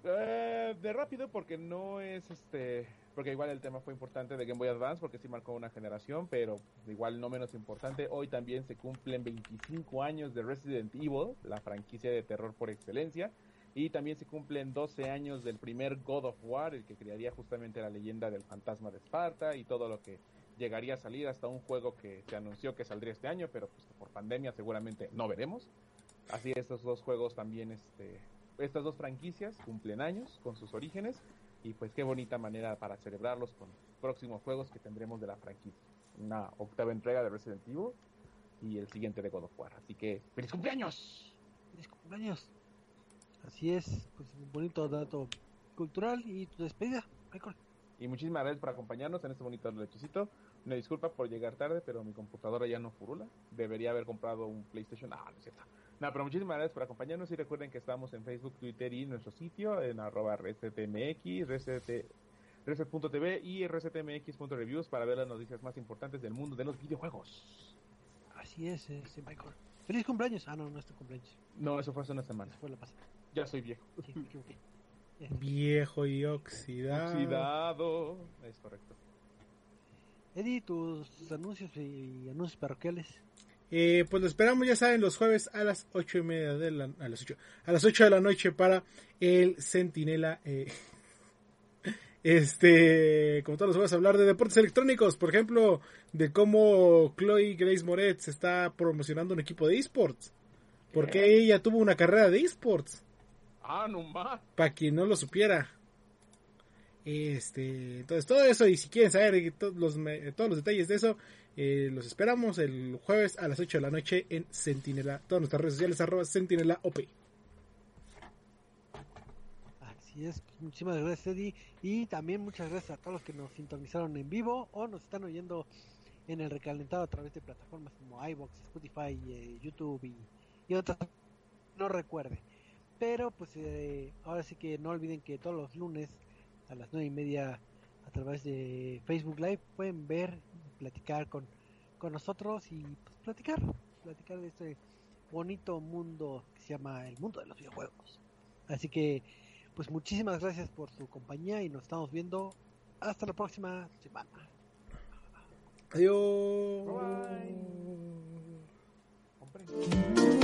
Eh, de rápido porque no es este porque igual el tema fue importante de Game Boy Advance porque sí marcó una generación pero igual no menos importante hoy también se cumplen 25 años de Resident Evil la franquicia de terror por excelencia y también se cumplen 12 años del primer God of War el que crearía justamente la leyenda del fantasma de Esparta y todo lo que llegaría a salir hasta un juego que se anunció que saldría este año, pero pues por pandemia seguramente no veremos. Así estos dos juegos también, este, estas dos franquicias cumplen años con sus orígenes y pues qué bonita manera para celebrarlos con próximos juegos que tendremos de la franquicia. Una octava entrega de Resident Evil y el siguiente de God of War. Así que ¡feliz cumpleaños! ¡Feliz cumpleaños! Así es, pues un bonito dato cultural y tu despedida, Michael. Y muchísimas gracias por acompañarnos en este bonito lechecito. Una disculpa por llegar tarde, pero mi computadora ya no furula. Debería haber comprado un PlayStation. Ah, no es cierto. No, pero muchísimas gracias por acompañarnos y recuerden que estamos en Facebook, Twitter y nuestro sitio en arroba resetmx, reset.tv y resetmx.reviews para ver las noticias más importantes del mundo de los videojuegos. Así es, este Michael. ¡Feliz cumpleaños! Ah, no, no es tu cumpleaños. No, eso fue hace una semana. Fue la pasada. Ya soy viejo. Sí, me equivoqué. [laughs] Viejo y oxidado. Oxidado. Es correcto. Eddie, tus anuncios y anuncios parroquiales. Eh, pues lo esperamos, ya saben, los jueves a las ocho y media de la, a las ocho, a las ocho de la noche para el Centinela. Eh, [laughs] este, como todos los jueves, hablar de deportes electrónicos, por ejemplo, de cómo Chloe Grace Moretz está promocionando un equipo de esports. Porque ella tuvo una carrera de esports. Ah, no más. Para quien no lo supiera. Este, entonces todo eso y si quieren saber todos los, todos los detalles de eso, eh, los esperamos el jueves a las 8 de la noche en Sentinela, todas nuestras redes sociales arroba Sentinela OP. Así es, muchísimas gracias Eddie y también muchas gracias a todos los que nos sintonizaron en vivo o nos están oyendo en el recalentado a través de plataformas como iBox, Spotify, eh, YouTube y, y, otras, no recuerde. Pero pues eh, ahora sí que no olviden que todos los lunes a las nueve y media a través de Facebook Live pueden ver platicar con, con nosotros y pues, platicar, platicar de este bonito mundo que se llama el mundo de los videojuegos. Así que, pues muchísimas gracias por su compañía y nos estamos viendo hasta la próxima semana. Adiós. Bye.